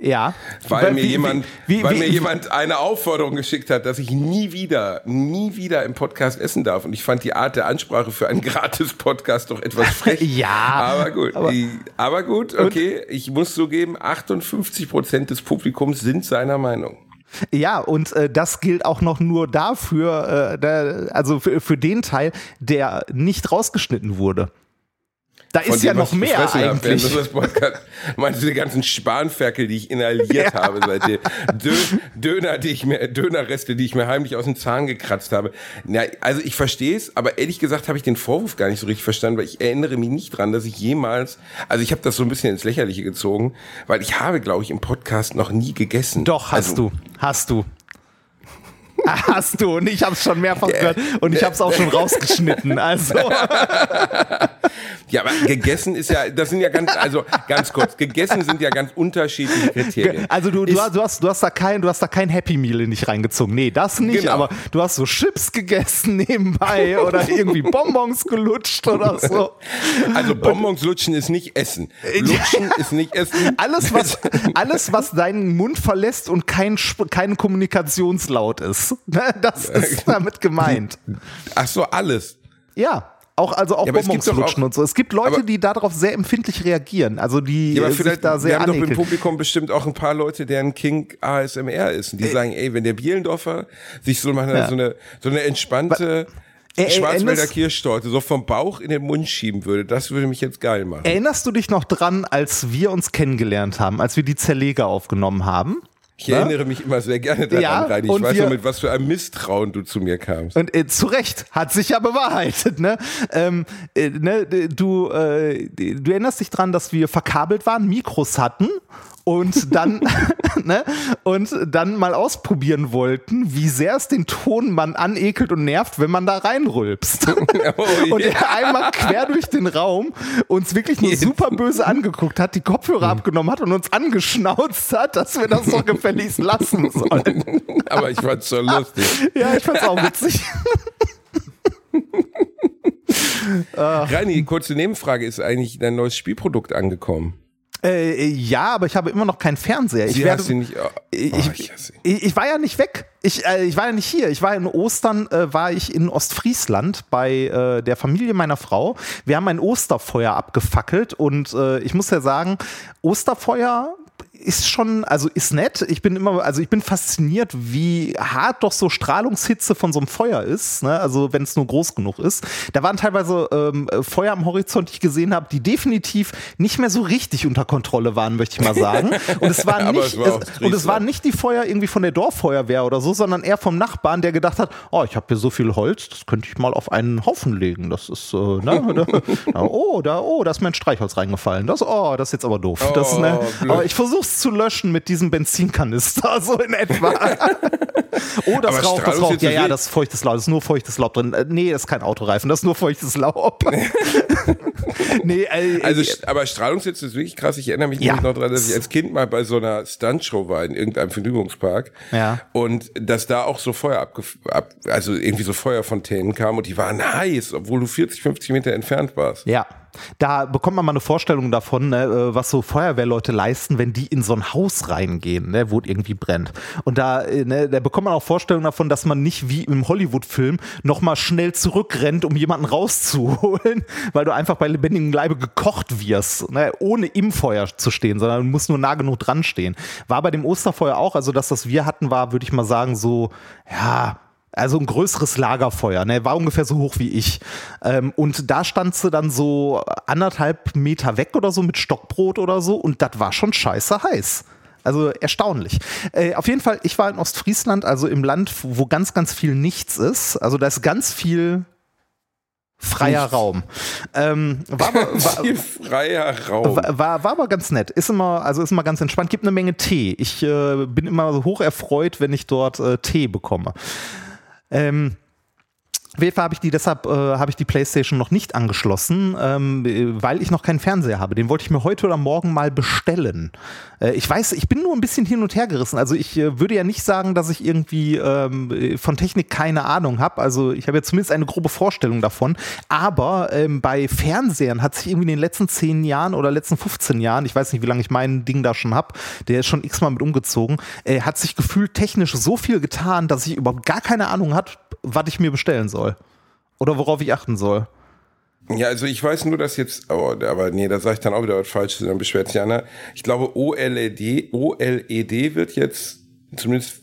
Ja. Weil mir Wie- jemand, wie- weil wie- mir jemand eine Aufforderung geschickt hat, dass ich nie wieder, nie wieder im Podcast essen darf. Und ich fand die Art der Ansprache für einen Gratis-Podcast doch etwas frech. Ja, Aber gut, aber- die, aber gut, okay. Ich muss zugeben, 58 Prozent des Publikums sind seiner Meinung. Ja, und äh, das gilt auch noch nur dafür, äh, da, also für, für den Teil, der nicht rausgeschnitten wurde. Da ist ja noch mehr eigentlich. Meinst du die ganzen Spanferkel, die ich inhaliert habe seitdem? Dö Döner, die ich mir, Dönerreste, die ich mir heimlich aus dem Zahn gekratzt habe. Ja, also ich verstehe es, aber ehrlich gesagt habe ich den Vorwurf gar nicht so richtig verstanden, weil ich erinnere mich nicht dran, dass ich jemals, also ich habe das so ein bisschen ins Lächerliche gezogen, weil ich habe, glaube ich, im Podcast noch nie gegessen. Doch, hast also, du. Hast du. Hast du. Und ich habe es schon mehrfach gehört und ich habe es auch schon rausgeschnitten. Also, Ja, aber gegessen ist ja, das sind ja ganz, also ganz kurz, gegessen sind ja ganz unterschiedliche Kriterien. also du, du, Ist- hast, du, hast, du, hast da kein, du hast da kein Happy Meal in dich reingezogen. Nee, das nicht, Genau. aber du hast so Chips gegessen nebenbei oder irgendwie Bonbons gelutscht oder so. Also Bonbons lutschen ist nicht Essen. Lutschen ist nicht Essen. Alles was, alles, was deinen Mund verlässt und kein, kein Kommunikationslaut ist. Das ist damit gemeint. Ach so, alles. Ja. Auch, also auch Ja, aber es Bonbons gibt doch auch- lutschen und so. Es gibt Leute, aber- die darauf sehr empfindlich reagieren. Also die Ja, aber äh, vielleicht, da wir sehr haben doch im. Publikum bestimmt auch ein paar Leute, deren King ASMR ist. Und die sagen, ey, wenn der Bielendorfer sich so, mal Ja. so, eine, so eine entspannte ä- Schwarzwälder Kirschtorte so vom Bauch in den Mund schieben würde, das würde mich jetzt geil machen. Erinnerst du dich noch dran, als wir uns kennengelernt haben, als wir die Zerleger aufgenommen haben? Ich erinnere mich immer sehr gerne daran, Ja, Reini. Ich weiß wir- noch, mit was für einem Misstrauen du zu mir kamst. Und äh, zu Recht, hat sich ja bewahrheitet. Ne? Ähm, äh, ne, du, äh, du erinnerst dich dran, dass wir verkabelt waren, Mikros hatten und dann, ne, und dann mal ausprobieren wollten, wie sehr es den Tonmann anekelt und nervt, wenn man da reinrülpst. Oh, Und er einmal quer durch den Raum uns wirklich nur super böse angeguckt hat, die Kopfhörer abgenommen hat und uns angeschnauzt hat, dass wir das doch gefälligst lassen sollen. Aber ich fand's schon lustig. Ja, ich fand's auch witzig. Reini, kurze Nebenfrage, ist eigentlich dein neues Spielprodukt angekommen? Äh, ja, aber ich habe immer noch keinen Fernseher. Ich, werde, nicht. Oh, ich, oh, ich, ich ich, ich war ja nicht weg. Ich, äh, ich war ja nicht hier. Ich war in Ostern, äh, war ich in Ostfriesland bei äh, der Familie meiner Frau. Wir haben ein Osterfeuer abgefackelt und äh, ich muss ja sagen, Osterfeuer ist schon, also ist nett. Ich bin immer, also ich bin fasziniert, wie hart doch so Strahlungshitze von so einem Feuer ist. Ne? Also wenn es nur groß genug ist. Da waren teilweise ähm, Feuer am Horizont, die ich gesehen habe, die definitiv nicht mehr so richtig unter Kontrolle waren, möchte ich mal sagen. Und es waren nicht, es war es, und es waren nicht die Feuer irgendwie von der Dorffeuerwehr oder so, sondern eher vom Nachbarn, der gedacht hat, oh, ich habe hier so viel Holz, das könnte ich mal auf einen Haufen legen. Das ist, äh, ne, da, oh, da, oh, da ist mein Streichholz reingefallen. Das, oh, das ist jetzt aber doof. das, Oh, ne, blöd. aber ich versuch's Krebs zu löschen mit diesem Benzinkanister, so in etwa. oh, das Aber raucht, das ist Ja, ja, das ist feuchtes Laub, das ist nur feuchtes Laub drin. Äh, Nee, das ist kein Autoreifen, das ist nur feuchtes Laub. nee, äh, Also, st- aber Strahlungssätze ist wirklich krass. Ich erinnere mich Ja. noch daran, dass ich als Kind mal bei so einer Stuntshow war in irgendeinem Vergnügungspark. Ja. Und dass da auch so Feuer abgef ab, also irgendwie so Feuerfontänen kamen und die waren heiß, obwohl du 40, 50 Meter entfernt warst. Ja, da bekommt man mal eine Vorstellung davon, ne, äh, was so Feuerwehrleute leisten, wenn die in so ein Haus reingehen, ne, wo es irgendwie brennt. Und da, äh, ne, da bekommt man auch Vorstellungen davon, dass man nicht wie im Hollywood-Film nochmal schnell zurückrennt, um jemanden rauszuholen, weil du einfach bei lebendigem Leibe gekocht wirst, ne, ohne im Feuer zu stehen, sondern du musst nur nah genug dran stehen. War bei dem Osterfeuer auch, also das, was wir hatten, war, würde ich mal sagen, so, ja, also ein größeres Lagerfeuer, ne? war ungefähr so hoch wie ich. Ähm, und da stand sie dann so anderthalb Meter weg oder so mit Stockbrot oder so und das war schon scheiße heiß. Also erstaunlich. Äh, auf jeden Fall, ich war in Ostfriesland, also im Land, wo ganz, ganz viel nichts ist. Also da ist ganz viel freier Nichts. Raum. Ähm, war, aber- war, Viel freier Raum. war, war, war aber ganz nett. Ist immer, also ist immer ganz entspannt. Gibt eine Menge Tee. Ich äh, bin immer so hoch erfreut, wenn ich dort äh, Tee bekomme. Ähm, auf jeden Fall habe ich die, deshalb äh, habe ich die PlayStation noch nicht angeschlossen, ähm, äh, weil ich noch keinen Fernseher habe. Den wollte ich mir heute oder morgen mal bestellen. Äh, ich weiß, ich bin nur ein bisschen hin und her gerissen. Also ich äh, würde ja nicht sagen, dass ich irgendwie ähm, äh, von Technik keine Ahnung habe. Also ich habe ja zumindest eine grobe Vorstellung davon. Aber ähm, bei Fernsehern hat sich irgendwie in den letzten zehn Jahren oder letzten 15 Jahren, ich weiß nicht, wie lange ich mein Ding da schon habe, der ist schon x-mal mit umgezogen, äh, hat sich gefühlt technisch so viel getan, dass ich überhaupt gar keine Ahnung hat, was ich mir bestellen soll. Oder worauf ich achten soll. Ja, also ich weiß nur, dass jetzt, oh, aber nee, da sage ich dann auch wieder was Falsches, dann beschwert sich einer. Ich glaube, OLED, OLED wird jetzt zumindest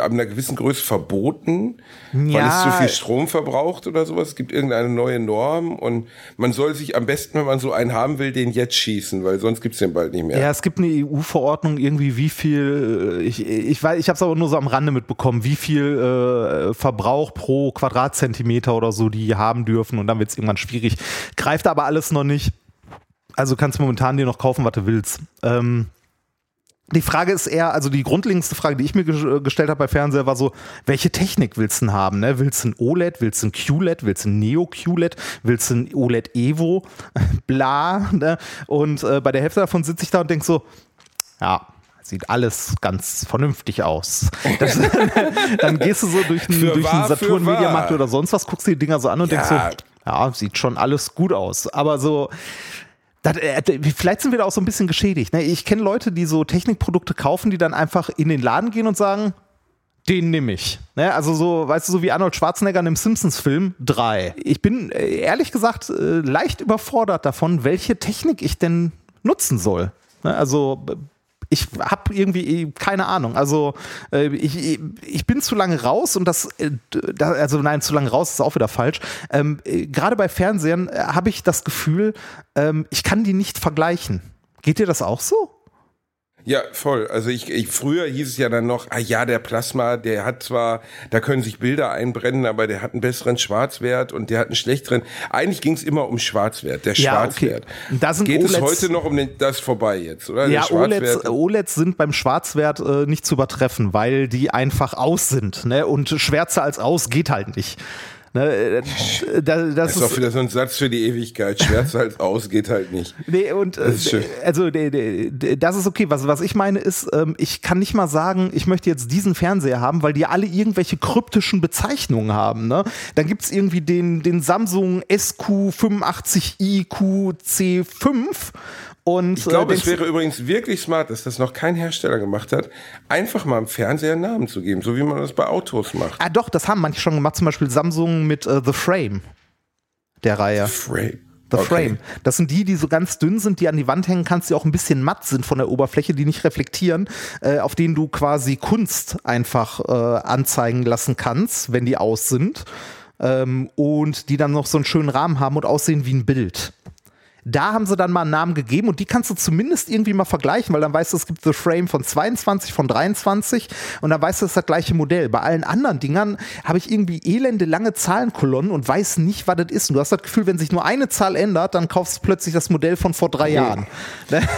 ab einer gewissen Größe verboten, weil Ja. es zu viel Strom verbraucht oder sowas. Es gibt irgendeine neue Norm und man soll sich am besten, wenn man so einen haben will, den jetzt schießen, weil sonst gibt's den bald nicht mehr. Ja, es gibt eine EU-Verordnung irgendwie, wie viel, äh, ich, ich weiß, ich habe es aber nur so am Rande mitbekommen, wie viel äh, Verbrauch pro Quadratzentimeter oder so die haben dürfen und dann wird es irgendwann schwierig. Greift aber alles noch nicht. Also kannst du momentan dir noch kaufen, was du willst. Ähm, die Frage ist eher, also die grundlegendste Frage, die ich mir ges- gestellt habe bei Fernseher, war so, welche Technik willst du denn haben? Ne? Willst du ein OLED, willst du ein QLED, willst du ein Neo-QLED, willst du ein OLED Evo, bla. Ne? Und äh, bei der Hälfte davon sitze ich da und denke so, ja, sieht alles ganz vernünftig aus. Das, dann gehst du so durch einen, durch einen wahr, für Saturn wahr. Mediamarkt oder sonst was, guckst dir die Dinger so an und denkst so, Ja. ja, sieht schon alles gut aus. Aber so, das, äh, vielleicht sind wir da auch so ein bisschen geschädigt. Ne? Ich kenne Leute, die so Technikprodukte kaufen, die dann einfach in den Laden gehen und sagen, den nehme ich. Ne? Also so, weißt du, so wie Arnold Schwarzenegger in dem Simpsons-Film 3. Ich bin äh, ehrlich gesagt äh, leicht überfordert davon, welche Technik ich denn nutzen soll. Ne? Also ich habe irgendwie eh keine Ahnung. Also äh, ich, ich bin zu lange raus und das, äh, also nein, zu lange raus ist auch wieder falsch. Ähm, äh, Gerade bei Fernsehern äh, habe ich das Gefühl, ähm, ich kann die nicht vergleichen. Geht dir das auch so? Ja, voll. Also ich, ich früher hieß es ja dann noch, ah ja, der Plasma, der hat zwar, da können sich Bilder einbrennen, aber der hat einen besseren Schwarzwert und der hat einen schlechteren. Eigentlich ging es immer um Schwarzwert, der Ja, Schwarzwert. okay. Da sind Geht es OLEDs heute noch um den, das vorbei jetzt, oder? Ja, OLEDs. OLEDs sind beim Schwarzwert äh, nicht zu übertreffen, weil die einfach aus sind. Ne? Und schwärzer als aus geht halt nicht. Ne? äh, Da, das das ist doch wieder so ein Satz für die Ewigkeit. Schwärzer als aus geht halt nicht. Nee, und äh, Das ist schön. also das ist okay. Was, was ich meine ist, ähm, ich kann nicht mal sagen, ich möchte jetzt diesen Fernseher haben, weil die alle irgendwelche kryptischen Bezeichnungen haben. Ne? Dann gibt's irgendwie den, den Samsung SQ85i QC5 und Ich glaube, äh, es wäre übrigens wirklich smart, dass das noch kein Hersteller gemacht hat, einfach mal im Fernseher einen Namen zu geben, so wie man das bei Autos macht. Ah, doch, das haben manche schon gemacht, zum Beispiel Samsung mit äh, The Frame der Reihe. Frame. The Okay. Frame. Das sind die, die so ganz dünn sind, die an die Wand hängen kannst, die auch ein bisschen matt sind von der Oberfläche, die nicht reflektieren, äh, auf denen du quasi Kunst einfach äh, anzeigen lassen kannst, wenn die aus sind. Ähm, und die dann noch so einen schönen Rahmen haben und aussehen wie ein Bild. Da haben sie dann mal einen Namen gegeben und die kannst du zumindest irgendwie mal vergleichen, weil dann weißt du, es gibt The Frame von 22, von 23 und dann weißt du, es ist das gleiche Modell. Bei allen anderen Dingern habe ich irgendwie elende lange Zahlenkolonnen und weiß nicht, was das ist. Und du hast das Gefühl, wenn sich nur eine Zahl ändert, dann kaufst du plötzlich das Modell von vor drei Jahren.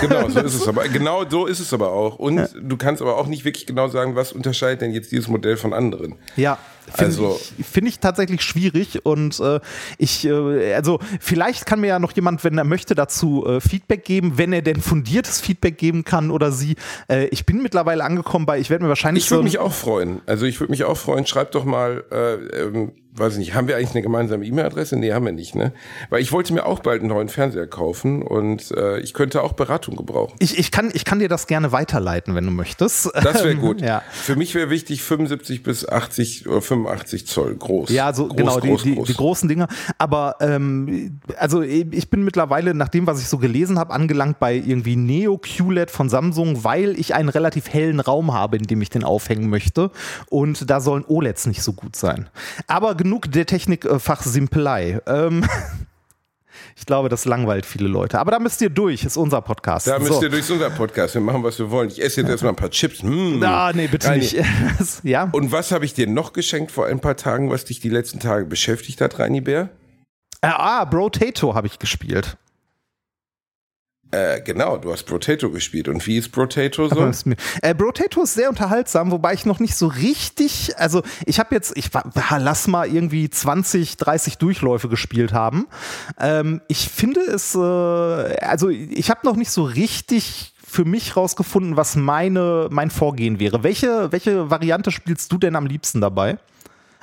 Genau, so ist es aber. Genau so ist es aber auch. Und ja. du kannst aber auch nicht wirklich genau sagen, was unterscheidet denn jetzt dieses Modell von anderen. Ja. Finde also, ich, find ich tatsächlich schwierig und äh, ich, äh, also vielleicht kann mir ja noch jemand, wenn er möchte, dazu äh, Feedback geben, wenn er denn fundiertes Feedback geben kann oder sie. Äh, ich bin mittlerweile angekommen bei, ich werde mir wahrscheinlich. Ich würde so mich auch freuen. Also ich würde mich auch freuen. Schreibt doch mal, äh, ähm, weiß ich nicht, haben wir eigentlich eine gemeinsame E-Mail-Adresse? Nee, haben wir nicht, ne? Weil ich wollte mir auch bald einen neuen Fernseher kaufen und äh, ich könnte auch Beratung gebrauchen. Ich, ich, kann, ich kann dir das gerne weiterleiten, wenn du möchtest. Das wäre gut. ja. Für mich wäre wichtig 75 bis 80 oder 85 Zoll groß. Ja, so groß, genau, groß, die, groß. Die, die, großen Dinger. Aber ähm, also ich bin mittlerweile, nach dem, was ich so gelesen habe, angelangt bei irgendwie Neo QLED von Samsung, weil ich einen relativ hellen Raum habe, in dem ich den aufhängen möchte. Und da sollen OLEDs nicht so gut sein. Aber genug der Technikfachsimpelei. Ähm, ich glaube, das langweilt viele Leute. Aber da müsst ihr durch, ist unser Podcast. Da müsst so. ihr durch, ist unser Podcast. Wir machen, was wir wollen. Ich esse jetzt erstmal ein paar Chips. Mmh. Ah, nee, bitte Reini. nicht. ja? Und was habe ich dir noch geschenkt vor ein paar Tagen, was dich die letzten Tage beschäftigt hat, Reini Bär? Ah, Brotato habe ich gespielt. Äh, genau, du hast Brotato gespielt. Und wie ist Brotato so? Äh, Brotato ist sehr unterhaltsam, wobei ich noch nicht so richtig, also ich habe jetzt, ich lass mal irgendwie 20, 30 Durchläufe gespielt haben. Ähm, ich finde es, äh, also ich habe noch nicht so richtig für mich rausgefunden, was meine, mein Vorgehen wäre. Welche, welche Variante spielst du denn am liebsten dabei?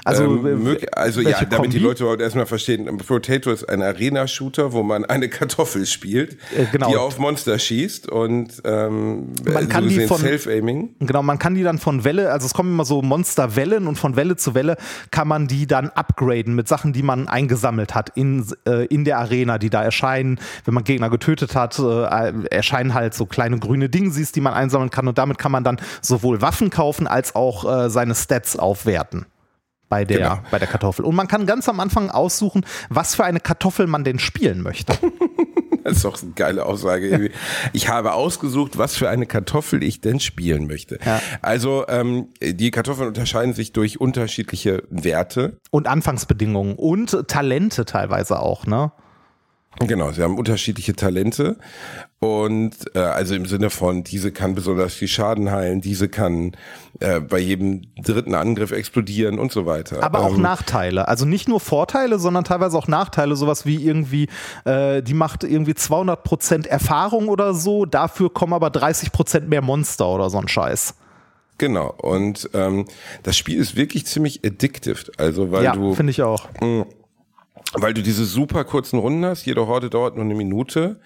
Also, ähm, also ja, damit Kombi? die Leute überhaupt erstmal verstehen, Potato ist ein Arena-Shooter, wo man eine Kartoffel spielt, äh, genau. die auf Monster schießt und ähm, man kann so die von Self-Aiming. Genau, man kann die dann von Welle, also es kommen immer so Monsterwellen und von Welle zu Welle kann man die dann upgraden mit Sachen, die man eingesammelt hat in, äh, in der Arena, die da erscheinen. Wenn man Gegner getötet hat, äh, erscheinen halt so kleine grüne Dingsies, die man einsammeln kann und damit kann man dann sowohl Waffen kaufen als auch äh, seine Stats aufwerten bei der, genau. bei der Kartoffel. Und man kann ganz am Anfang aussuchen, was für eine Kartoffel man denn spielen möchte. Das ist doch eine geile Aussage. Ich habe ausgesucht, was für eine Kartoffel ich denn spielen möchte. Ja. Also ähm, die Kartoffeln unterscheiden sich durch unterschiedliche Werte. Und Anfangsbedingungen und Talente teilweise auch, ne? Genau, sie haben unterschiedliche Talente und äh, also im Sinne von, diese kann besonders viel Schaden heilen, diese kann äh, bei jedem dritten Angriff explodieren und so weiter. Aber auch ähm, Nachteile, also nicht nur Vorteile, sondern teilweise auch Nachteile, sowas wie irgendwie, äh, die macht irgendwie 200 Prozent Erfahrung oder so, dafür kommen aber 30 Prozent mehr Monster oder so ein Scheiß. Genau, und ähm, das Spiel ist wirklich ziemlich addictive, also weil ja, du... finde ich auch. Mh, weil du diese super kurzen Runden hast, jede Horde dauert nur eine Minute.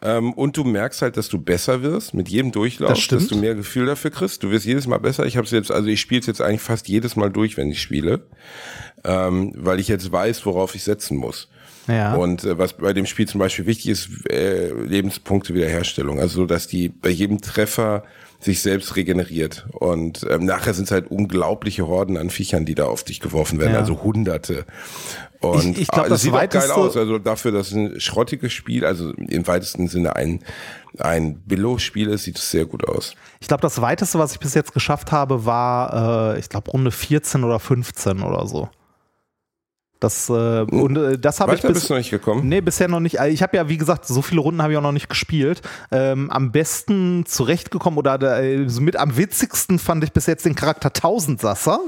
Ähm, und du merkst halt, dass du besser wirst mit jedem Durchlauf, das dass du mehr Gefühl dafür kriegst. Du wirst jedes Mal besser. Ich habe jetzt, also ich spiele es jetzt eigentlich fast jedes Mal durch, wenn ich spiele, ähm, weil ich jetzt weiß, worauf ich setzen muss. Ja. Und äh, was bei dem Spiel zum Beispiel wichtig ist, äh, Lebenspunkte Wiederherstellung. Also dass die bei jedem Treffer sich selbst regeneriert. Und ähm, nachher sind es halt unglaubliche Horden an Viechern, die da auf dich geworfen werden, ja. also Hunderte. Und ich, ich glaube, das sieht auch geil aus. Also dafür, dass es ein schrottiges Spiel, also im weitesten Sinne ein, ein Billo-Spiel ist, sieht es sehr gut aus. Ich glaube, das weiteste, was ich bis jetzt geschafft habe, war, äh, ich glaube, Runde 14 oder 15 oder so. Das, äh, und äh, das habe ich bis, bist du nicht gekommen? Nee, bisher noch nicht. Ich habe ja, wie gesagt, so viele Runden habe ich auch noch nicht gespielt. Ähm, am besten zurechtgekommen oder äh, mit am witzigsten fand ich bis jetzt den Charakter Tausendsasser.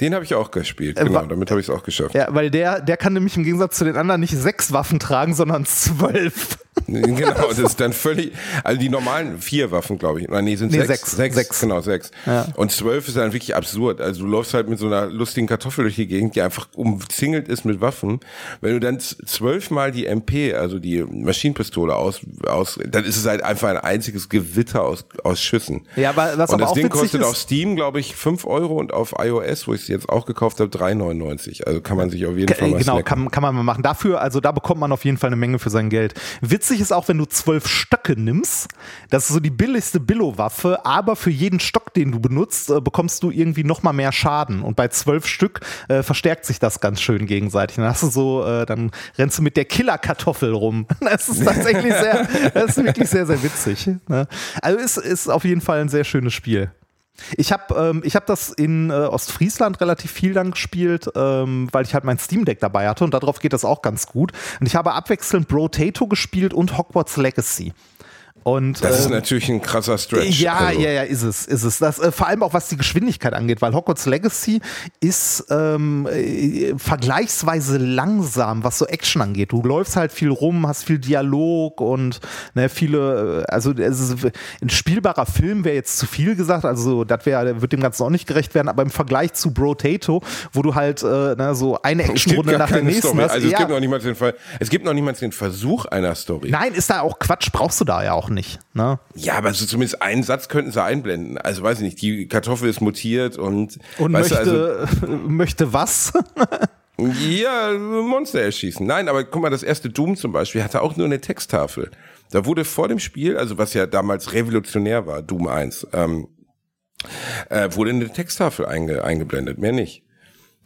Den habe ich auch gespielt, äh, genau, damit habe ich es auch geschafft. Ja, weil der, der kann nämlich im Gegensatz zu den anderen nicht sechs Waffen tragen, sondern zwölf. genau, das ist dann völlig, also die normalen vier Waffen, glaube ich. Nein, nee, sind nee, sechs. Sechs, sechs. sechs. Genau, sechs. Ja. Und zwölf ist dann wirklich absurd. Also du läufst halt mit so einer lustigen Kartoffel durch die Gegend, die einfach umzingelt ist mit Waffen. Wenn du dann zwölfmal die MP, also die Maschinenpistole aus, aus, dann ist es halt einfach ein einziges Gewitter aus, aus Schüssen. Ja, aber was und das Ding kostet auf Steam, glaube ich, fünf Euro und auf iOS, wo ich es jetzt auch gekauft habe, 3,99. Also kann man sich auf jeden Fall mal Genau, kann, kann man mal machen. Dafür, also da bekommt man auf jeden Fall eine Menge für sein Geld. Witzig ist auch, wenn du zwölf Stöcke nimmst, das ist so die billigste Billo-Waffe, aber für jeden Stock, den du benutzt, äh, bekommst du irgendwie noch mal mehr Schaden. Und bei zwölf Stück äh, verstärkt sich das ganz schön gegenseitig. Dann hast du so, äh, dann rennst du mit der Killerkartoffel rum. Das ist tatsächlich sehr, das ist wirklich sehr, sehr witzig. Ne? Also ist, ist auf jeden Fall ein sehr schönes Spiel. Ich habe ähm, ich hab das in äh, Ostfriesland relativ viel dann gespielt, ähm, weil ich halt mein Steam Deck dabei hatte und darauf geht das auch ganz gut. Und ich habe abwechselnd Brotato gespielt und Hogwarts Legacy. Und, Das ist ähm, natürlich ein krasser Stretch. ja, also. ja, ja, ist es, ist es. Das, äh, vor allem auch was die Geschwindigkeit angeht, weil Hogwarts Legacy ist ähm, äh, vergleichsweise langsam, was so Action angeht. Du läufst halt viel rum, hast viel Dialog und ne, viele, äh, also ein spielbarer Film wäre jetzt zu viel gesagt, also das wäre, wird dem Ganzen auch nicht gerecht werden, aber im Vergleich zu Brotato, wo du halt äh, ne, so eine Actionrunde nach der nächsten Story. hast. Also es gibt noch niemals den Fall. Es gibt noch niemals den Versuch einer Story. Nein, ist da auch Quatsch, brauchst du da ja auch nicht. Ne? Ja, aber so zumindest einen Satz könnten sie einblenden. Also weiß ich nicht, die Kartoffel ist mutiert und, Und möchte, also, möchte was? ja, Monster erschießen. Nein, aber guck mal, das erste Doom zum Beispiel hatte auch nur eine Texttafel. Da wurde vor dem Spiel, also was ja damals revolutionär war, Doom 1, ähm, äh, wurde eine Texttafel einge eingeblendet, mehr nicht.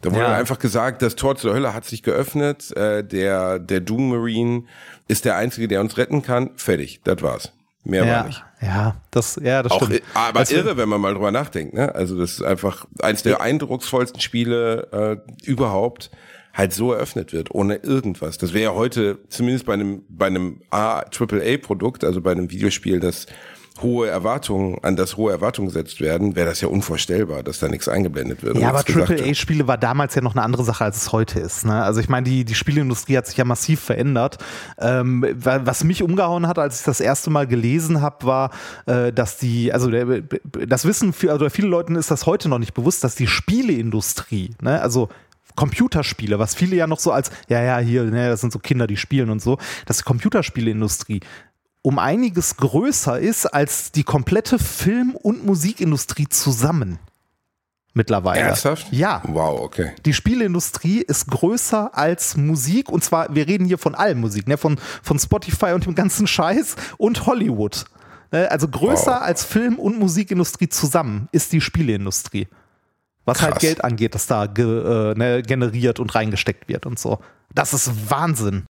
Da wurde Ja. einfach gesagt, das Tor zur Hölle hat sich geöffnet, äh, der, der Doom Marine ist der Einzige, der uns retten kann. Fertig, das war's. Mehr war Ja, nicht. ja, das, ja, das Auch, stimmt. i- aber Also- irre, wenn man mal drüber nachdenkt. Ne? Also das ist einfach eins der eindrucksvollsten Spiele äh, überhaupt halt so eröffnet wird, ohne irgendwas. Das wäre ja heute, zumindest bei einem, bei einem AAA-Produkt, also bei einem Videospiel, das hohe Erwartungen, an das hohe Erwartungen gesetzt werden, wäre das ja unvorstellbar, dass da nichts eingeblendet wird. Ja, aber. AAA-Spiele war damals ja noch eine andere Sache, als es heute ist. Ne? Also ich meine, die, die Spieleindustrie hat sich ja massiv verändert. Ähm, wa- was mich umgehauen hat, als ich das erste Mal gelesen habe, war, äh, dass die, also der, das Wissen für, also viele Leuten ist das heute noch nicht bewusst, dass die Spieleindustrie, ne, also Computerspiele, was viele ja noch so als, ja, ja, hier, ne, das sind so Kinder, die spielen und so, dass die Computerspieleindustrie um einiges größer ist als die komplette Film- und Musikindustrie zusammen. Mittlerweile. Ernsthaft? Ja. Wow, okay. Die Spieleindustrie ist größer als Musik und zwar, wir reden hier von allem Musik, ne? von, von Spotify und dem ganzen Scheiß und Hollywood. Ne? Also größer Wow. als Film- und Musikindustrie zusammen ist die Spieleindustrie. Was halt Krass. Geld angeht, das da ge, äh, ne, generiert und reingesteckt wird und so. Das ist Wahnsinn.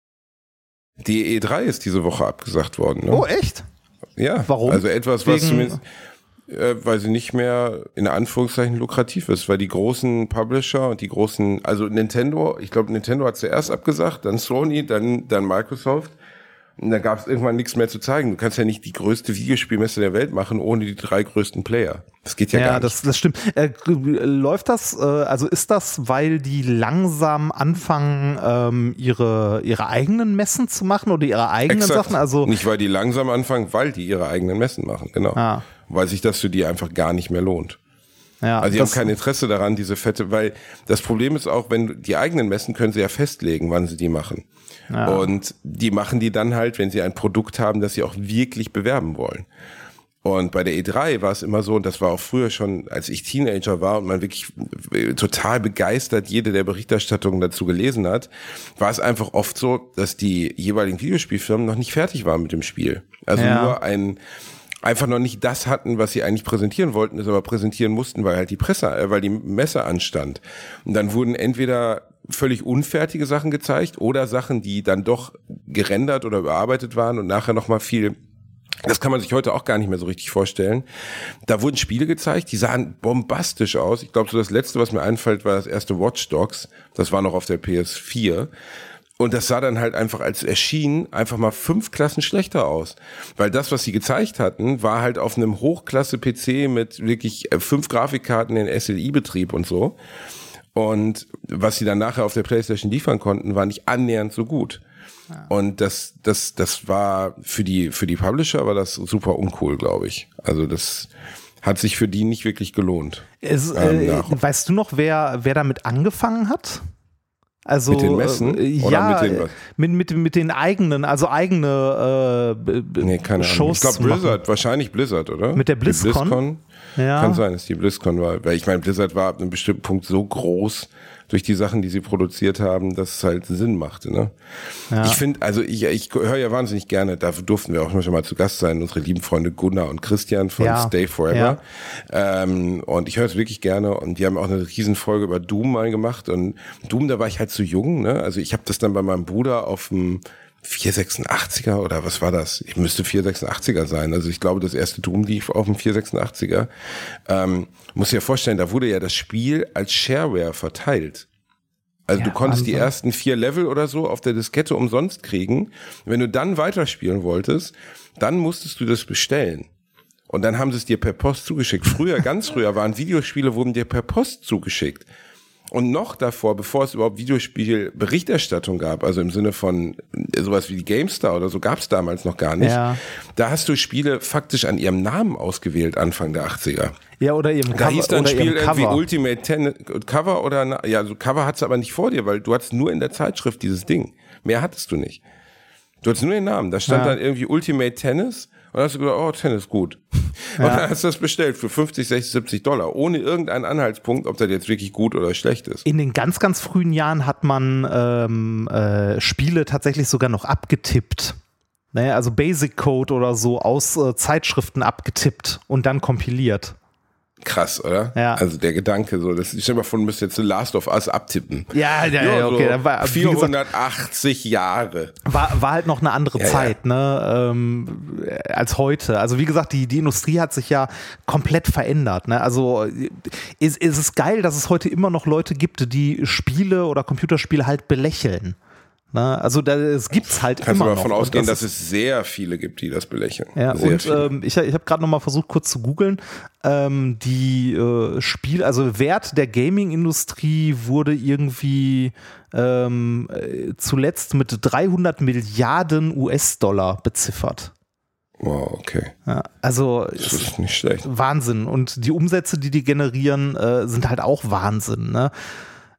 Die E3 ist diese Woche abgesagt worden. Ne? Oh, echt? Ja, Warum? Also etwas, was Wegen- zumindest, äh, weil sie nicht mehr in Anführungszeichen lukrativ ist, weil die großen Publisher und die großen, also Nintendo, ich glaube Nintendo hat zuerst abgesagt, dann Sony, dann, dann Microsoft. Und dann gab es irgendwann nichts mehr zu zeigen. Du kannst ja nicht die größte Videospielmesse der Welt machen ohne die drei größten Player. Das geht ja, Ja, gar nicht. das, das stimmt. Äh, läuft das, äh, also ist das, weil die langsam anfangen, ähm, ihre, ihre eigenen Messen zu machen oder ihre eigenen Exakt. Sachen? Also, nicht, weil die langsam anfangen, weil die ihre eigenen Messen machen, genau. Ah. Weil sich das für die einfach gar nicht mehr lohnt. ja, Also die haben kein Interesse daran, diese fette, weil das Problem ist auch, wenn die eigenen Messen können sie ja festlegen, wann sie die machen. Und die machen die dann halt, wenn sie ein Produkt haben, das sie auch wirklich bewerben wollen. Und bei der E3 war es immer so, und das war auch früher schon, als ich Teenager war und man wirklich äh, total begeistert jede der Berichterstattungen dazu gelesen hat, war es einfach oft so, dass die jeweiligen Videospielfirmen noch nicht fertig waren mit dem Spiel. Also Ja. nur ein, einfach noch nicht das hatten, was sie eigentlich präsentieren wollten, es aber präsentieren mussten, weil halt die Presse, äh, weil die Messe anstand. Und dann wurden entweder völlig unfertige Sachen gezeigt oder Sachen, die dann doch gerendert oder überarbeitet waren und nachher noch mal viel das kann man sich heute auch gar nicht mehr so richtig vorstellen. Da wurden Spiele gezeigt, die sahen bombastisch aus. Ich glaube, so das letzte, was mir einfällt, war das erste Watch Dogs. Das war noch auf der PS4. Und das sah dann halt einfach, als es erschien, einfach mal fünf Klassen schlechter aus. Weil das, was sie gezeigt hatten, war halt auf einem Hochklasse-PC mit wirklich äh, fünf Grafikkarten in SLI-Betrieb und so. Und was sie dann nachher auf der Playstation liefern konnten, war nicht annähernd so gut. Und das, das, das war für die, für die Publisher war das super uncool, glaube ich. Also das hat sich für die nicht wirklich gelohnt. es, ähm, äh, weißt du noch, wer, wer damit angefangen hat? Also, Mit den Messen? Äh, ja, mit den mit, mit, mit den eigenen, also eigene äh, Nee, keine Ahnung. Shows Ich glaube zu machen. Blizzard, wahrscheinlich Blizzard, oder? Mit der Die BlizzCon? Ja. Kann sein, dass die BlizzCon war. Weil ich meine, Blizzard war ab einem bestimmten Punkt so groß durch die Sachen, die sie produziert haben, dass es halt Sinn machte. Ne? Ich finde, also ich, ich höre ja wahnsinnig gerne, dafür durften wir auch schon mal zu Gast sein, unsere lieben Freunde Gunnar und Christian von Ja. Stay Forever. Ähm, und ich höre es wirklich gerne und die haben auch eine riesen Folge über Doom mal gemacht und Doom, da war ich halt zu jung, ne? Also ich habe das dann bei meinem Bruder auf dem 486er oder was war das? Ich müsste 486er sein. Also ich glaube, das erste Doom lief auf dem 486er. Ähm, muss dir ja vorstellen, da wurde ja das Spiel als Shareware verteilt. Also Ja, du konntest die Wahnsinn. ersten vier Level oder so auf der Diskette umsonst kriegen. Wenn du dann weiterspielen wolltest, dann musstest du das bestellen. Und dann haben sie es dir per Post zugeschickt. Früher, ganz früher, waren Videospiele, wurden dir per Post zugeschickt. Und noch davor, bevor es überhaupt Videospielberichterstattung gab, also im Sinne von äh, sowas wie die GameStar oder so, gab es damals noch gar nicht. Ja. Da hast du Spiele faktisch an ihrem Namen ausgewählt, Anfang der 80er. Ja, oder ihrem Da Cover. hieß dann oder Spiel irgendwie Cover. Ultimate Tennis Cover oder ja, so Cover hattest du aber nicht vor dir, weil du hattest nur in der Zeitschrift dieses Ding. Mehr hattest du nicht. Du hattest nur den Namen. Da stand Ja. dann irgendwie Ultimate Tennis und dann hast du gesagt, oh, Tennis, gut. Und dann hast du das bestellt für 50, 60, 70 Dollar, ohne irgendeinen Anhaltspunkt, ob das jetzt wirklich gut oder schlecht ist. In den ganz, ganz frühen Jahren hat man ähm, äh, Spiele tatsächlich sogar noch abgetippt. Ne, also Basic Code oder so aus äh, Zeitschriften abgetippt und dann kompiliert. Krass, oder? Ja. Also der Gedanke so, das, ich stell mir vor, du müsstest jetzt The Last of Us abtippen. Ja, ja, ja, okay. so da war, wie gesagt, 480 Jahre. war, war halt noch eine andere Ja, ja. Zeit, ne, ähm, als heute. Also wie gesagt, die, die Industrie hat sich ja komplett verändert. Ne? Also ist, ist es geil, dass es heute immer noch Leute gibt, die Spiele oder Computerspiele halt belächeln. Ne? Also da, es gibt's halt Kannst du immer noch. davon Und ausgehen, das dass es sehr viele gibt, die das belächeln. Ja, sehr und viele. ähm, ich, ich habe gerade noch mal versucht, kurz zu googeln. Ähm, die äh, Spiel, also Wert der Gaming-Industrie wurde irgendwie ähm, äh, zuletzt mit 300 Milliarden US-Dollar beziffert. wow, okay. Ja, also Das ist nicht schlecht. Wahnsinn. Und die Umsätze, die die generieren, äh, sind halt auch Wahnsinn. Ne?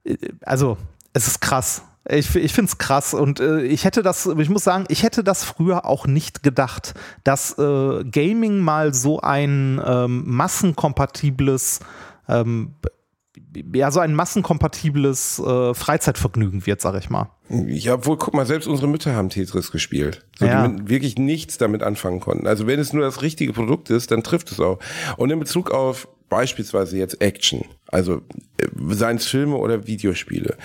Äh, Also, es ist krass. Ich, ich finde es krass und äh, ich hätte das, ich muss sagen, ich hätte das früher auch nicht gedacht, dass äh, Gaming mal so ein ähm, massenkompatibles, ähm, ja, so ein massenkompatibles äh, Freizeitvergnügen wird, sag ich mal. Ja, obwohl, guck mal, selbst unsere Mütter haben Tetris gespielt. So, Ja. Die wirklich nichts damit anfangen konnten. Also wenn es nur das richtige Produkt ist, dann trifft es auch. Und in Bezug auf beispielsweise jetzt Action, also äh, seien es Filme oder Videospiele.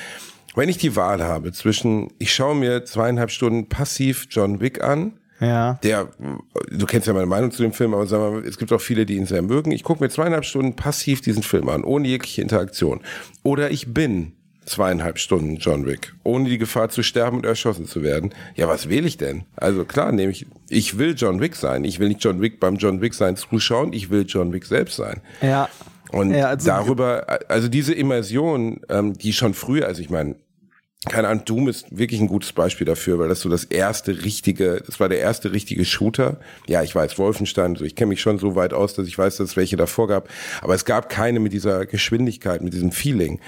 Wenn ich die Wahl habe zwischen, ich schaue mir zweieinhalb Stunden passiv John Wick an, Ja. der, du kennst ja meine Meinung zu dem Film, aber wir mal, es gibt auch viele, die ihn sehr mögen. Ich gucke mir zweieinhalb Stunden passiv diesen Film an, ohne jegliche Interaktion. Oder ich bin zweieinhalb Stunden John Wick, ohne die Gefahr zu sterben und erschossen zu werden. Ja, was wähle ich denn? Also klar, nehme ich, ich will John Wick sein. Ich will nicht John Wick beim John Wick sein zuschauen, ich will John Wick selbst sein. Ja. Und Ja, also- darüber, also diese Immersion, ähm, die schon früher, also ich meine, keine Ahnung, Doom ist wirklich ein gutes Beispiel dafür, weil das so das erste richtige, das war der erste richtige Shooter. Ja, ich weiß, Wolfenstein, so ich kenne mich schon so weit aus, dass ich weiß, dass es welche davor gab, aber es gab keine mit dieser Geschwindigkeit, mit diesem Feeling.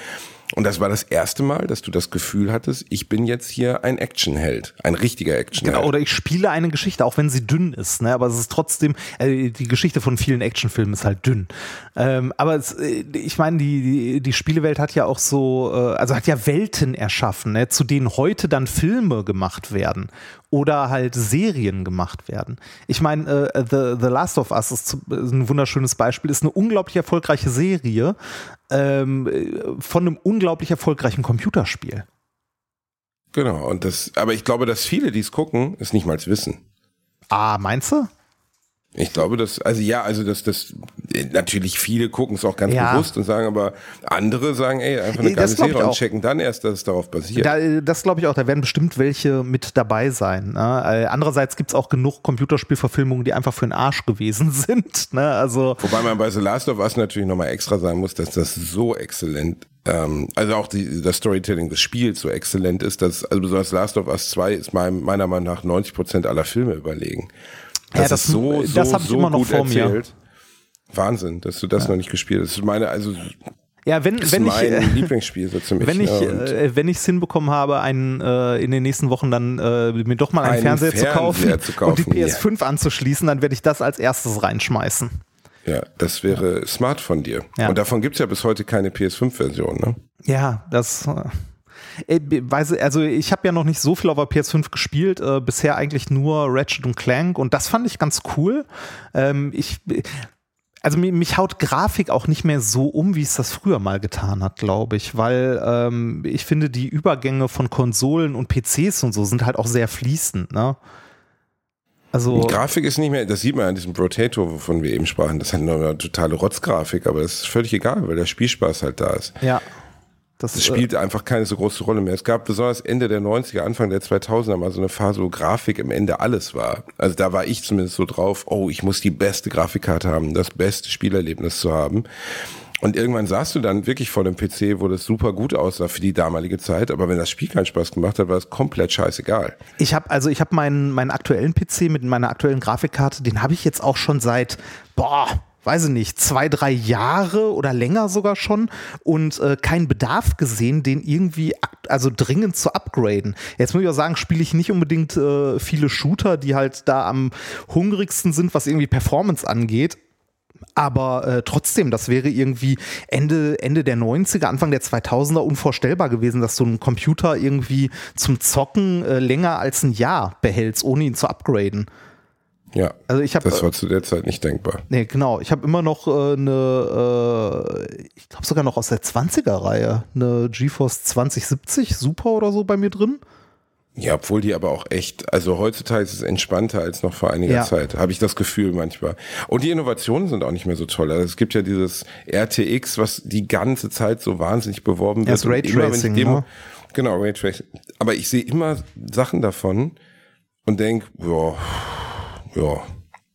Und das war das erste Mal, dass du das Gefühl hattest, ich bin jetzt hier ein Actionheld, ein richtiger Actionheld. Genau, oder ich spiele eine Geschichte, auch wenn sie dünn ist, ne? aber es ist trotzdem, äh, die Geschichte von vielen Actionfilmen ist halt dünn. Ähm, aber es, äh, ich meine, die, die, die Spielewelt hat ja auch so, äh, also hat ja Welten erschaffen, ne? zu denen heute dann Filme gemacht werden oder halt Serien gemacht werden. Ich meine, äh, The, The Last of Us ist, ist ein wunderschönes Beispiel, ist eine unglaublich erfolgreiche Serie ähm, äh, von einem unglaublich erfolgreichen Computerspiel. Genau, und das, aber ich glaube, dass viele, die es gucken, es nicht mal wissen. Ah, meinst du? Ich glaube, dass, also ja, also dass das natürlich viele gucken es auch ganz Ja. bewusst und sagen, aber andere sagen, ey, einfach eine geile das ich Serie und checken dann erst, dass es darauf basiert. Da, äh, das glaube ich auch, da werden bestimmt welche mit dabei sein. Ne? Äh, Andererseits gibt es auch genug Computerspielverfilmungen, die einfach für den Arsch gewesen sind. Ne? Also, Wobei man bei The Last of Us natürlich nochmal extra sagen muss, dass das so exzellent, ähm, also auch die, das Storytelling des Spiels so exzellent ist, dass, also besonders Last of Us 2 ist meinem, meiner Meinung nach 90 Prozent aller Filme überlegen. Ja, das- ist so, so, das hab ich so immer noch gut vor mir. erzählt. Wahnsinn, dass du das noch nicht gespielt hast. Das ist meine, also, ja, wenn, das wenn ich. mein äh, Lieblingsspiel so ziemlich. Wenn ich ja, und- äh, wenn ich es hinbekommen habe, einen äh, in den nächsten Wochen dann äh, mir doch mal einen, Einen Fernseher, zu, Fernseher kaufen zu kaufen, und die PS5 anzuschließen, dann werde ich das als erstes reinschmeißen. Ja, das wäre smart von dir. Ja. Und davon gibt's ja bis heute keine PS5-Version, ne? Ja, das. Äh, weiß, also ich habe ja noch nicht so viel auf der PS5 gespielt, äh, bisher eigentlich nur Ratchet und Clank und das fand ich ganz cool. Ähm, ich, also mich, mich haut Grafik auch nicht mehr so um, wie es das früher mal getan hat, glaube ich, weil ähm, ich finde, die Übergänge von Konsolen und PCs und so sind halt auch sehr fließend, ne? Also, Die Grafik ist nicht mehr, das sieht man an diesem Rotator, wovon wir eben sprachen. Das ist nur eine totale Rotzgrafik, aber das ist völlig egal, weil der Spielspaß halt da ist. ja. Das, äh, spielt einfach keine so große Rolle mehr. Es gab besonders Ende der 90er, Anfang der 2000er mal so eine Phase, wo Grafik im Ende alles war. Also da war ich zumindest so drauf, oh, ich muss die beste Grafikkarte haben, das beste Spielerlebnis zu haben. Und irgendwann saßt du dann wirklich vor dem PC, wo das super gut aussah für die damalige Zeit, aber wenn das Spiel keinen Spaß gemacht hat, war es komplett scheißegal. Ich habe also ich habe meinen meinen aktuellen PC mit meiner aktuellen Grafikkarte, den habe ich jetzt auch schon seit boah, weiß ich nicht, zwei, drei Jahre oder länger sogar schon und äh, keinen Bedarf gesehen, den irgendwie also dringend zu upgraden. Jetzt muss ich auch sagen, spiele ich nicht unbedingt äh, viele Shooter, die halt da am hungrigsten sind, was irgendwie Performance angeht. Aber äh, trotzdem, das wäre irgendwie Ende, Ende der 90er, Anfang der 2000er unvorstellbar gewesen, dass du einen Computer irgendwie zum Zocken äh, länger als ein Jahr behältst, ohne ihn zu upgraden. Ja, Also ich habe das war zu der Zeit nicht denkbar. Nee, genau. Ich habe immer noch äh, eine, äh, ich glaube sogar noch aus der 20er-Reihe, eine GeForce 2070 Super oder so bei mir drin. Ja, obwohl die aber auch echt, also heutzutage ist es entspannter als noch vor einiger Ja. Zeit, habe ich das Gefühl manchmal. Und die Innovationen sind auch nicht mehr so toll. Also es gibt ja dieses RTX, was die ganze Zeit so wahnsinnig beworben wird. Das immer, Raytracing, ne? Genau, Raytracing. Aber ich sehe immer Sachen davon und denk, ja, ja,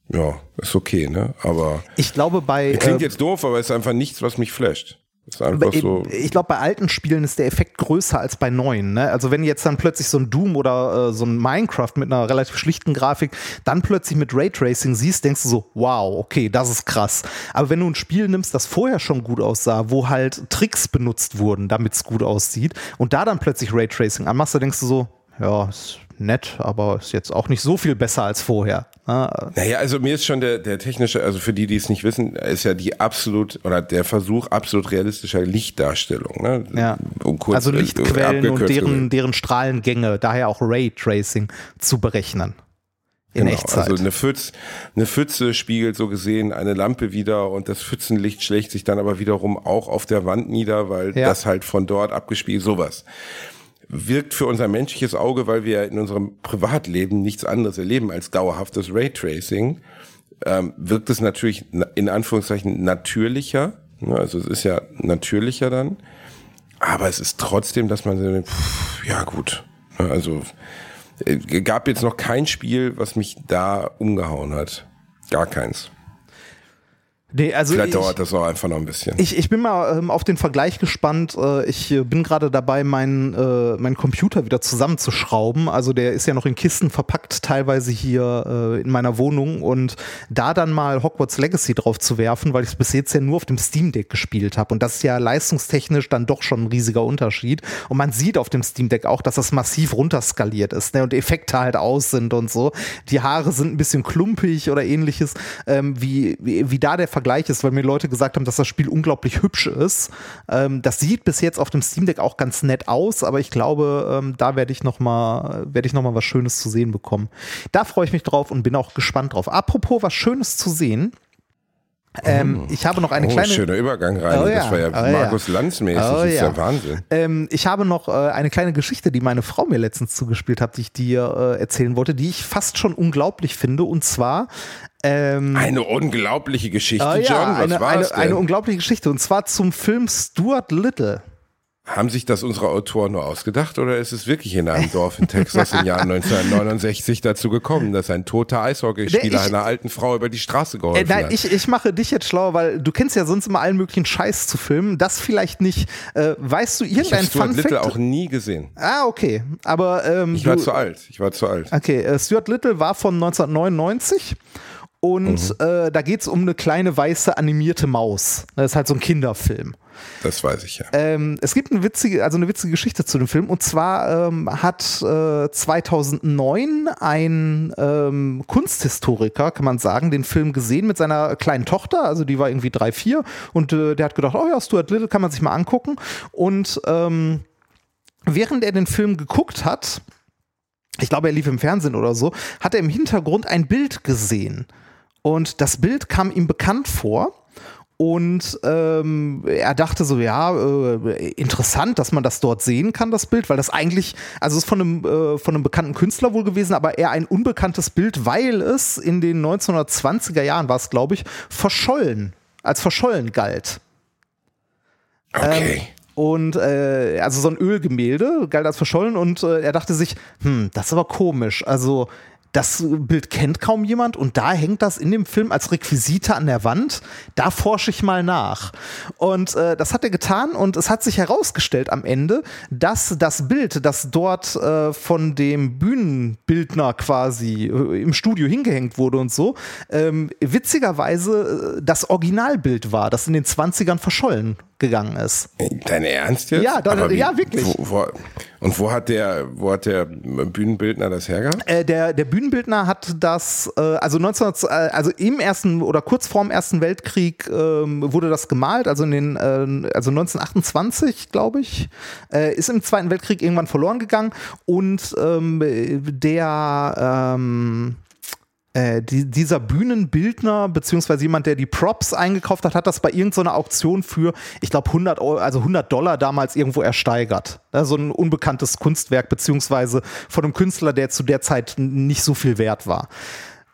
ja, ist okay, ne? Aber Ich glaube bei klingt äh, jetzt doof, aber es ist einfach nichts, was mich flasht. So. ich glaube, bei alten Spielen ist der Effekt größer als bei neuen. Ne? Also wenn jetzt dann plötzlich so ein Doom oder äh, so ein Minecraft mit einer relativ schlichten Grafik dann plötzlich mit Raytracing siehst, denkst du so, wow, okay, das ist krass. Aber wenn du ein Spiel nimmst, das vorher schon gut aussah, wo halt Tricks benutzt wurden, damit es gut aussieht, und da dann plötzlich Raytracing anmachst, dann denkst du so, ja, ist nett, aber ist jetzt auch nicht so viel besser als vorher. Ne? Naja, also mir ist schon der, der technische, also für die, die es nicht wissen, ist ja die absolut, oder der Versuch absolut realistischer Lichtdarstellung. Ne? Ja. Um kurz, also äh, Lichtquellen und abgekürzt deren, deren Strahlengänge, daher auch Raytracing zu berechnen. In Genau, Echtzeit. Also eine, Pfütz, eine Pfütze spiegelt so gesehen eine Lampe wieder und das Pfützenlicht schlägt sich dann aber wiederum auch auf der Wand nieder, weil Ja. das halt von dort abgespielt, sowas. Wirkt für unser menschliches Auge, weil wir in unserem Privatleben nichts anderes erleben als dauerhaftes Raytracing, ähm, wirkt es natürlich na- in Anführungszeichen natürlicher. Ne, Also es ist ja natürlicher dann. Aber es ist trotzdem, dass man so, pff, ja gut. Ne, Also äh, gab jetzt noch kein Spiel, was mich da umgehauen hat. Gar keins. Nee, also Vielleicht ich, dauert das auch einfach noch ein bisschen. Ich, ich bin mal ähm, auf den Vergleich gespannt. Äh, ich äh, bin gerade dabei, meinen äh, meinen Computer wieder zusammenzuschrauben. Also der ist ja noch in Kisten verpackt, teilweise hier äh, in meiner Wohnung. Und da dann mal Hogwarts Legacy drauf zu werfen, weil ich es bis jetzt ja nur auf dem Steam Deck gespielt habe. Und das ist ja leistungstechnisch dann doch schon ein riesiger Unterschied. Und man sieht auf dem Steam Deck auch, dass das massiv runterskaliert ist ne? und Effekte halt aus sind und so. Die Haare sind ein bisschen klumpig oder ähnliches. Ähm, wie, wie, wie da der Vergleich ist, weil mir Leute gesagt haben, dass das Spiel unglaublich hübsch ist. Ähm, das sieht bis jetzt auf dem Steam Deck auch ganz nett aus, aber ich glaube, ähm, da werde ich noch mal werde ich noch mal was Schönes zu sehen bekommen. Da freue ich mich drauf und bin auch gespannt drauf. Apropos was Schönes zu sehen. Ähm, ich habe noch eine oh, kleine schöner Übergang rein. Oh das ja, war ja oh ja. Markus Lanz-mäßig. Oh das ist ja. ja Wahnsinn. Ähm, ich habe noch äh, eine kleine Geschichte, die meine Frau mir letztens zugespielt hat, die ich dir äh, erzählen wollte, die ich fast schon unglaublich finde. Und zwar ähm, Eine unglaubliche Geschichte, äh, John. ja, Was eine, war eine, es denn? eine unglaubliche Geschichte. Und zwar zum Film Stuart Little. Haben sich das unsere Autoren nur ausgedacht oder ist es wirklich in einem Dorf in Texas im Jahr 1969 dazu gekommen, dass ein toter Eishockeyspieler einer alten Frau über die Straße Äh, geholfen nein, hat? ich, ich mache dich jetzt schlauer, weil du kennst ja sonst immer allen möglichen Scheiß zu filmen. Das vielleicht nicht. Äh, weißt du Ich habe irgendein Stuart Little auch nie gesehen. Ah, okay. Aber ähm, Ich war du, zu alt. Ich war zu alt. Okay, äh, Stuart Little war von 1999 Und äh, da geht es um eine kleine weiße animierte Maus. Das ist halt so ein Kinderfilm. Das weiß ich ja. Ähm, es gibt eine witzige, also eine witzige Geschichte zu dem Film. Und zwar ähm, hat äh, 2009 ein ähm, Kunsthistoriker, kann man sagen, den Film gesehen mit seiner kleinen Tochter. Also die war irgendwie drei, vier. Und äh, der hat gedacht, oh ja, Stuart Little kann man sich mal angucken. Und ähm, während er den Film geguckt hat, ich glaube, er lief im Fernsehen oder so, hat er im Hintergrund ein Bild gesehen. Und das Bild kam ihm bekannt vor. Und ähm, er dachte so, ja, äh, interessant, dass man das dort sehen kann, das Bild, weil das eigentlich, also es ist von einem, äh, von einem bekannten Künstler wohl gewesen, aber eher ein unbekanntes Bild, weil es in den 1920er Jahren war es, glaube ich, verschollen, als verschollen galt. Okay. Ähm, und äh, also so ein Ölgemälde, galt als verschollen und äh, er dachte sich, hm, das ist aber komisch. Also das Bild kennt kaum jemand und da hängt das in dem Film als Requisite an der Wand. Da forsche ich mal nach. Und äh, das hat er getan und es hat sich herausgestellt am Ende, dass das Bild, das dort äh, von dem Bühnenbildner quasi äh, im Studio hingehängt wurde und so, ähm, witzigerweise äh, das Originalbild war, das in den 20ern verschollen gegangen ist. Dein Ernst jetzt? Ja, da, wie- ja wirklich. Wo, wo, und wo hat der, wo hat der Bühnenbildner das hergehabt? Äh, der, der Bühnenbildner hat das, äh, also 19, äh, also im ersten oder kurz vorm Ersten Weltkrieg ähm, wurde das gemalt, also in den, äh, also 1928, glaube ich, äh, ist im Zweiten Weltkrieg irgendwann verloren gegangen und ähm, der ähm, äh, die, dieser Bühnenbildner beziehungsweise jemand, der die Props eingekauft hat, hat das bei irgendeiner Auktion für, ich glaube 100 Euro, also 100 Dollar damals irgendwo ersteigert. Ja, so ein unbekanntes Kunstwerk beziehungsweise von einem Künstler, der zu der Zeit nicht so viel wert war.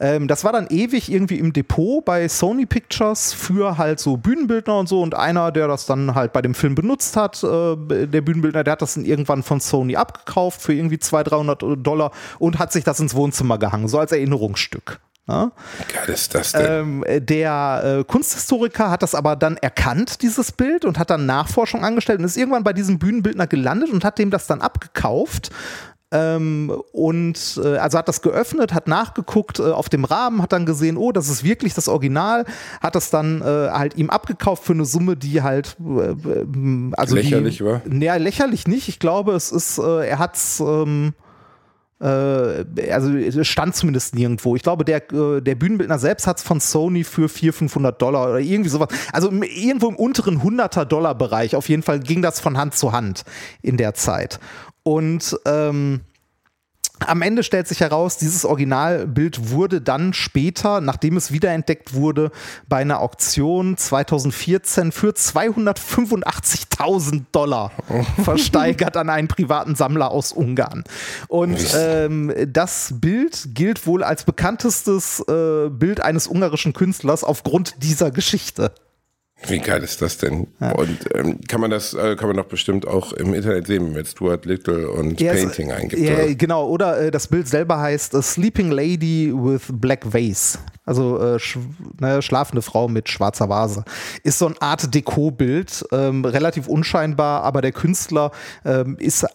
Ähm, das war dann ewig irgendwie im Depot bei Sony Pictures für halt so Bühnenbildner und so. Und einer, der das dann halt bei dem Film benutzt hat, äh, der Bühnenbildner, der hat das dann irgendwann von Sony abgekauft für irgendwie 200, 300 Dollar und hat sich das ins Wohnzimmer gehangen, so als Erinnerungsstück. Ja? Wie geil ist das denn? Ähm, der äh, Kunsthistoriker hat das aber dann erkannt, dieses Bild, und hat dann Nachforschung angestellt und ist irgendwann bei diesem Bühnenbildner gelandet und hat dem das dann abgekauft. Ähm, und äh, also hat das geöffnet, hat nachgeguckt äh, auf dem Rahmen, hat dann gesehen, oh, das ist wirklich das Original, hat das dann äh, halt ihm abgekauft für eine Summe, die halt äh, äh, also Lächerlich die, war? Nee, lächerlich nicht. Ich glaube, es ist, äh, er hat's ähm, äh, also es stand zumindest nirgendwo. Ich glaube, der, der Bühnenbildner selbst hat es von Sony für 400, 500 Dollar oder irgendwie sowas. Also irgendwo im unteren 100er Dollar Bereich. Auf jeden Fall ging das von Hand zu Hand in der Zeit. Und ähm, am Ende stellt sich heraus, dieses Originalbild wurde dann später, nachdem es wiederentdeckt wurde, bei einer Auktion 2014 für 285.000 Dollar versteigert an einen privaten Sammler aus Ungarn. Und ähm, das Bild gilt wohl als bekanntestes äh, Bild eines ungarischen Künstlers aufgrund dieser Geschichte. Wie geil ist das denn? Und ähm, kann man das, äh, kann man doch bestimmt auch im Internet sehen mit Stuart Little und Ja, es- Painting eingibt. Ja, oder? genau, oder äh, das Bild selber heißt A Sleeping Lady with Black Vase. Also äh, sch ne, schlafende Frau mit schwarzer Vase. Ist so eine Art Deko-Bild, ähm, relativ unscheinbar, aber der Künstler ähm, ist, äh,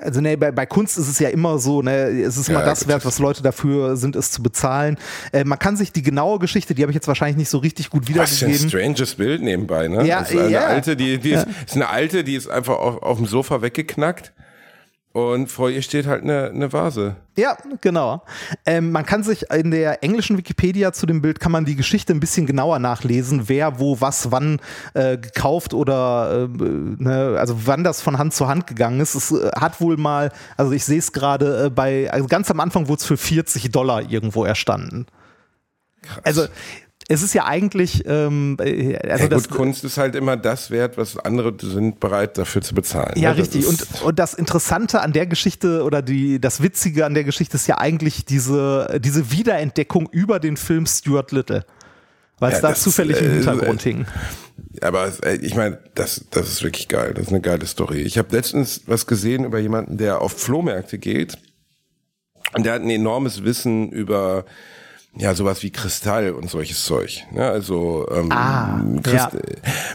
also ne, bei, bei Kunst ist es ja immer so, ne, es ist immer Ja, das wert, was Leute dafür sind, es zu bezahlen. Äh, man kann sich die genaue Geschichte, die habe ich jetzt wahrscheinlich nicht so richtig gut Was für ein wiedergegeben. stranges Bild nebenbei, ne? Ja, das ist eine ja. alte, die, die ist, ist eine alte, die ist einfach auf, auf dem Sofa weggeknackt und vor ihr steht halt eine, eine Vase. Ja, genau. Ähm, man kann sich in der englischen Wikipedia zu dem Bild kann man die Geschichte ein bisschen genauer nachlesen, wer wo was wann äh, gekauft oder äh, ne, also wann das von Hand zu Hand gegangen ist. Es äh, hat wohl mal, also ich sehe es gerade äh, bei, also ganz am Anfang wurde es für 40 Dollar irgendwo erstanden. Also es ist ja eigentlich, ähm, äh, also ja, gut, Kunst ist halt immer das wert, was andere sind bereit dafür zu bezahlen. Ja, ne? Richtig. Und, und das Interessante an der Geschichte oder die, das Witzige an der Geschichte ist ja eigentlich diese, diese Wiederentdeckung über den Film Stuart Little. Weil es Ja, da das, zufällig im äh, Hintergrund äh, hing. Aber äh, ich meine, das, das ist wirklich geil. Das ist eine geile Story. Ich habe letztens was gesehen über jemanden, der auf Flohmärkte geht. Und der hat ein enormes Wissen über ja sowas wie Kristall und solches Zeug. Ne? Also ähm, Ah, Christ- ja.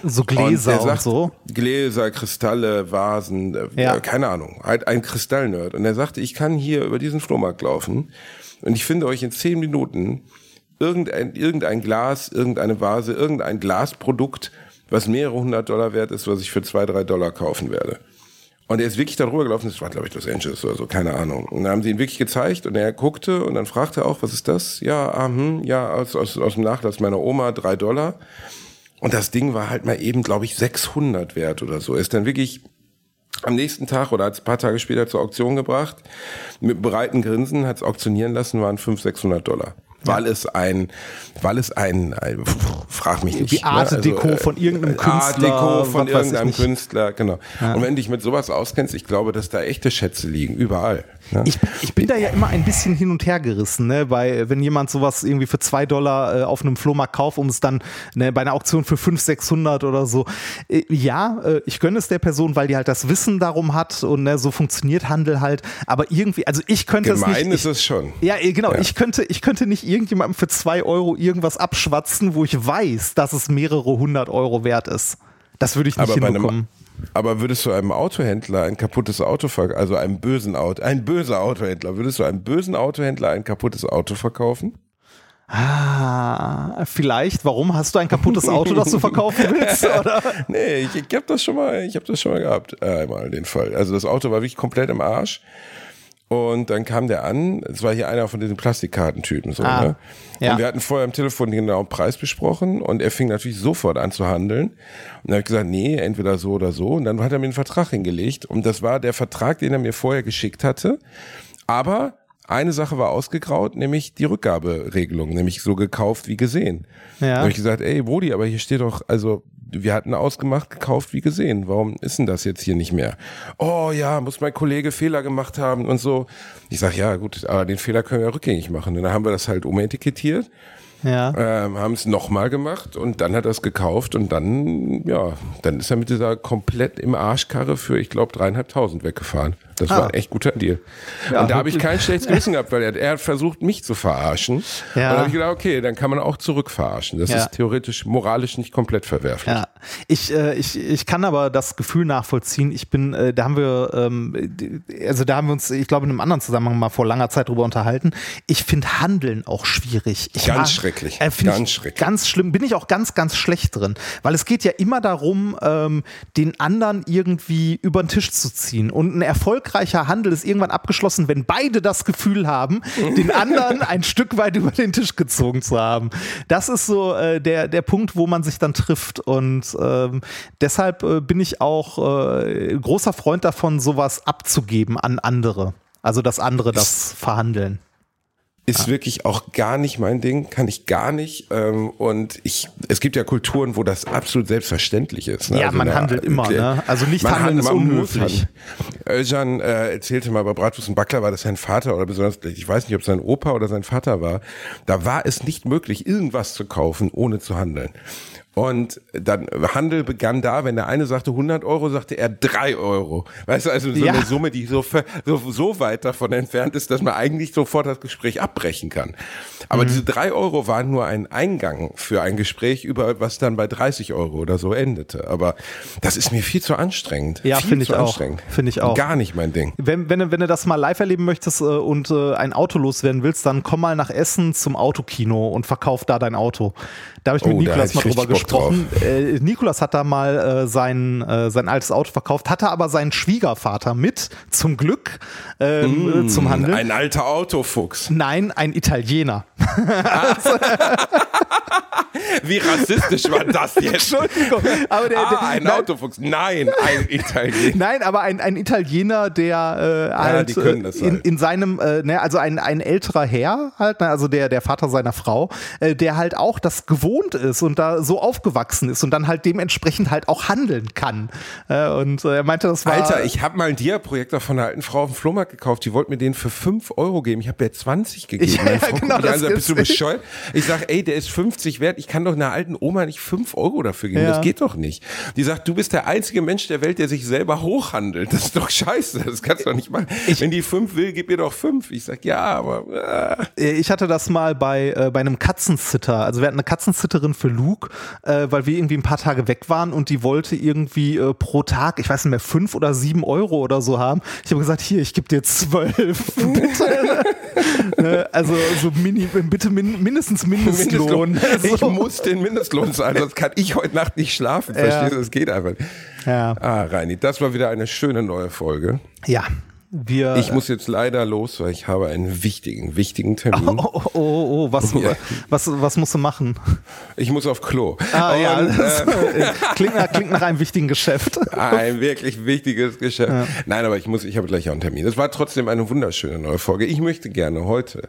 So und Gläser und, sagt, so. Gläser, Kristalle, Vasen, äh, Ja. keine Ahnung, halt ein Kristallnerd. Und er sagte, ich kann hier über diesen Flohmarkt laufen und ich finde euch in zehn Minuten irgendein, irgendein Glas, irgendeine Vase, irgendein Glasprodukt, was mehrere hundert Dollar wert ist, was ich für zwei, drei Dollar kaufen werde. Und er ist wirklich darüber gelaufen, das war, glaube ich, Los Angeles oder so, keine Ahnung. Und dann haben sie ihn wirklich gezeigt und er guckte und dann fragte er auch, was ist das? Ja, ah, hm, ja, aus, aus, aus dem Nachlass meiner Oma, drei Dollar. Und das Ding war halt mal eben, glaube ich, 600 wert oder so. Er ist dann wirklich am nächsten Tag oder hat es ein paar Tage später zur Auktion gebracht. Mit breiten Grinsen hat es auktionieren lassen, waren 500, 600 Dollar weil es ein, weil es ein, ein frag mich nicht. Die Art ne? Deko von irgendeinem Künstler. Art Deko von irgendeinem. Künstler, genau. Ja. Und wenn du dich mit sowas auskennst, ich glaube, dass da echte Schätze liegen, überall. Ne? Ich, ich bin da ja immer ein bisschen hin und her gerissen, ne? Bei, wenn jemand sowas irgendwie für zwei Dollar äh, auf einem Flohmarkt kauft, um es dann ne, bei einer Auktion für 500, 600 oder so. Äh, ja, äh, ich gönne es der Person, weil die halt das Wissen darum hat und ne, so funktioniert Handel halt. Aber irgendwie, also ich könnte es Gemein nicht. ist es schon. Ja, eh, genau. Ja. Ich könnte, ich könnte nicht irgendjemandem für zwei Euro irgendwas abschwatzen, wo ich weiß, dass es mehrere hundert Euro wert ist. Das würde ich nicht Aber hinbekommen. Aber würdest du einem Autohändler ein kaputtes Auto verkaufen, also einem bösen Auto, ein böser Autohändler, würdest du einem bösen Autohändler ein kaputtes Auto verkaufen? Ah, vielleicht. Warum hast du ein kaputtes Auto, das du verkaufen willst? Oder? Nee, ich, ich habe das schon mal, ich habe das schon mal gehabt, äh, einmal den Fall. Also das Auto war wirklich komplett im Arsch. Und dann kam der an, es war hier einer von diesen Plastikkartentypen so, Ah, ne? ja. Und wir hatten vorher am Telefon den genauen Preis besprochen und er fing natürlich sofort an zu handeln. Und dann habe ich gesagt, nee, entweder so oder so. Und dann hat er mir einen Vertrag hingelegt. Und das war der Vertrag, den er mir vorher geschickt hatte. Aber eine Sache war ausgegraut, nämlich die Rückgaberegelung, nämlich so gekauft wie gesehen. Ja. Da habe ich gesagt, ey, Brody, aber hier steht doch, also wir hatten ausgemacht, gekauft wie gesehen. Warum ist denn das jetzt hier nicht mehr? Oh ja, muss mein Kollege Fehler gemacht haben und so. Ich sag ja, gut, aber den Fehler können wir rückgängig machen. Und dann haben wir das halt umetikettiert, Ja. ähm, haben es nochmal gemacht und dann hat er es gekauft und dann, ja, dann ist er mit dieser komplett im Arschkarre für, ich glaube, dreieinhalbtausend weggefahren. Das Ah. war ein echt guter Deal. Ja, und da habe ich kein schlechtes Gewissen gehabt, weil er, er hat versucht, mich zu verarschen. Ja. Und da habe ich gedacht, okay, dann kann man auch zurückverarschen. Das Ja. ist theoretisch moralisch nicht komplett verwerflich. Ja, ich, äh, ich, ich kann aber das Gefühl nachvollziehen. Ich bin, äh, da haben wir, ähm, also da haben wir uns, ich glaube, in einem anderen Zusammenhang mal vor langer Zeit drüber unterhalten. Ich finde Handeln auch schwierig. Ich Ganz schrecklich. Äh, Ganz ich schrecklich. Ganz schlimm. Bin ich auch ganz, ganz schlecht drin. Weil es geht ja immer darum, ähm, den anderen irgendwie über den Tisch zu ziehen. Und ein erfolgreicher Handel ist irgendwann abgeschlossen, wenn beide das Gefühl haben, den anderen ein Stück weit über den Tisch gezogen zu haben. Das ist so äh, der, der Punkt, wo man sich dann trifft. Und ähm, deshalb äh, bin ich auch äh, großer Freund davon, sowas abzugeben an andere. Also, dass andere das verhandeln. Ist wirklich auch gar nicht mein Ding, kann ich gar nicht. Ähm, und ich, es gibt ja Kulturen, wo das absolut selbstverständlich ist. ne? Ja, man eine- handelt immer, ne? Also nicht handeln ist unhöflich. handeln. Özcan äh, erzählte mal bei Bratwurst und Backler war das sein Vater oder besonders, ich weiß nicht, ob es sein Opa oder sein Vater war. Da war es nicht möglich, irgendwas zu kaufen, ohne zu handeln. Und dann Handel begann da, wenn der eine sagte 100 Euro, sagte er 3 Euro. Weißt du, also so Ja. eine Summe, die so, so, so weit davon entfernt ist, dass man eigentlich sofort das Gespräch abbrechen kann. Mhm. Aber diese 3 Euro waren nur ein Eingang für ein Gespräch über was dann bei 30 Euro oder so endete. Aber das ist mir viel zu anstrengend. Ja, finde ich auch. Finde ich auch. Gar nicht mein Ding. Wenn, wenn, du- wenn du das mal live erleben möchtest äh, und äh, ein Auto loswerden willst, dann komm mal nach Essen zum Autokino und verkauf da dein Auto. Da habe ich mit Oh, hätte mal drüber Bock gesprochen. Äh, Nikolas hat da mal äh, sein, äh, sein altes Auto verkauft, hatte aber seinen Schwiegervater mit, zum Glück, äh, zum Handeln. Ein alter Autofuchs. Nein, ein Italiener. Wie rassistisch war das jetzt? Entschuldigung, aber der, Ah, ein nein, Autofuchs. Nein, ein Italiener. Nein, aber ein, ein Italiener, der äh, halt die können äh, das in, halt. in seinem, äh, ne, also ein, ein älterer Herr halt, ne, also der, der Vater seiner Frau, äh, der halt auch das gewohnt ist und da so aufgewachsen ist und dann halt dementsprechend halt auch handeln kann. Äh, und äh, er meinte, das war. Alter, ich habe mal einen Dia-Projektor von einer alten Frau auf dem Flohmarkt gekauft. Die wollte mir den für 5 Euro geben. Ich habe der 20 gegeben. Ja, ja, genau, das sagt, bist du bescheuert? Ich sag, ey, der ist 50 wert. Ich kann doch einer alten Oma nicht fünf Euro dafür geben. Ja. Das geht doch nicht. Die sagt, du bist der einzige Mensch der Welt, der sich selber hochhandelt. Das ist doch scheiße. Das kannst du doch nicht machen. Wenn die fünf will, gib ihr doch fünf. Ich sag, ja, aber äh, Ich hatte das mal bei, äh, bei einem Katzensitter. Also wir hatten eine Katzensitterin für Luke, äh, weil wir irgendwie ein paar Tage weg waren und die wollte irgendwie äh, pro Tag, ich weiß nicht mehr, fünf oder sieben Euro oder so haben. Ich habe gesagt, hier, ich gebe dir zwölf. Bitte. Ne, also so mini, bitte min, mindestens Mindestlohn. Ich So. Muss den Mindestlohn zahlen, sonst kann ich heute Nacht nicht schlafen. Verstehst du? Das geht einfach nicht. Ja. Ah, Reini, das war wieder eine schöne neue Folge. ja. Wir, Ich muss jetzt leider los, weil ich habe einen wichtigen, wichtigen Termin. Oh, oh, oh, oh was, Ja. was, was musst du machen? Ich muss auf Klo. Ah, ja, Und, das, äh, klingt, nach, klingt nach einem wichtigen Geschäft. ein wirklich wichtiges Geschäft. Nein, aber ich muss, ich habe gleich auch einen Termin. Das war trotzdem eine wunderschöne neue Folge. Ich möchte gerne heute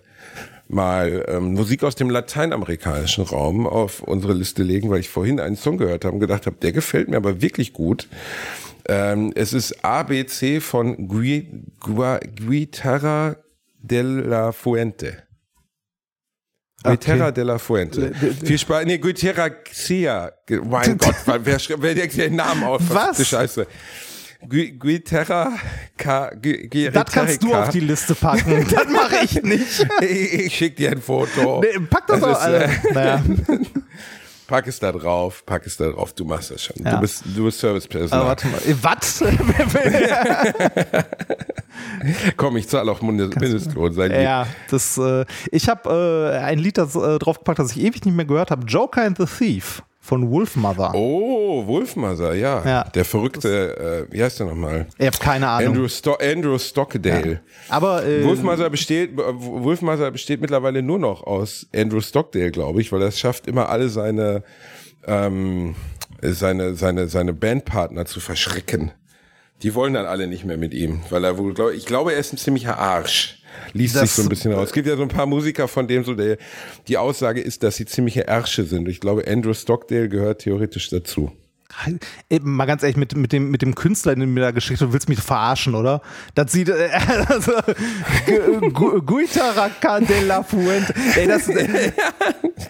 mal ähm, Musik aus dem lateinamerikanischen Raum auf unsere Liste legen, weil ich vorhin einen Song gehört habe und gedacht habe, der gefällt mir aber wirklich gut. Ähm, es ist ABC von Gui, Gua, Guitarra de la Fuente. Guitarra de la Fuente. Viel Spaß. Nee, Guitarra Xia. Mein Gott, wer, schreibt- wer denkt den Namen aus? Was? Verdammte Scheiße. Gui- Guitarra K. Gui- Gui- Das kannst du auf die Liste packen. Das mache ich nicht. Ich, ich schick dir ein Foto. Nee, pack das, Das auch. ist, äh, naja, Pack es da drauf, pack es da drauf. Du machst das schon. Ja. Du bist, du bist aber Servicepersonal. warte mal. Äh, Was? Komm, ich zahle auch Mindest- Mindestlohn. Sei lieb. ja, das. Äh, ich habe äh, ein Lied das, äh, draufgepackt, das ich ewig nicht mehr gehört habe. Joker and the Thief von Wolfmother. Oh, Wolfmother, ja. Ja. Der verrückte, äh, wie heißt der nochmal? Ich habe keine Ahnung. Andrew, Sto Andrew Stockdale. aber äh, Wolfmother besteht, äh, Wolfmother besteht mittlerweile nur noch aus Andrew Stockdale, glaube ich, weil er es schafft, immer alle seine, ähm, seine, seine, seine Bandpartner zu verschrecken. Die wollen dann alle nicht mehr mit ihm, weil er wohl, glaube ich, glaube, er ist ein ziemlicher Arsch. Liest Das- sich so ein bisschen raus. Es gibt ja so ein paar Musiker, von denen so der, die Aussage ist, dass sie ziemliche Ärsche sind. Ich glaube, Andrew Stockdale gehört theoretisch dazu. Ey, mal ganz ehrlich, mit, mit, dem, mit dem Künstler, den du mir da geschickt hast, du willst mich verarschen, oder? Das sieht, äh, also, Gu- Gu- Guitaraca de la Fuente. Ey, das, äh,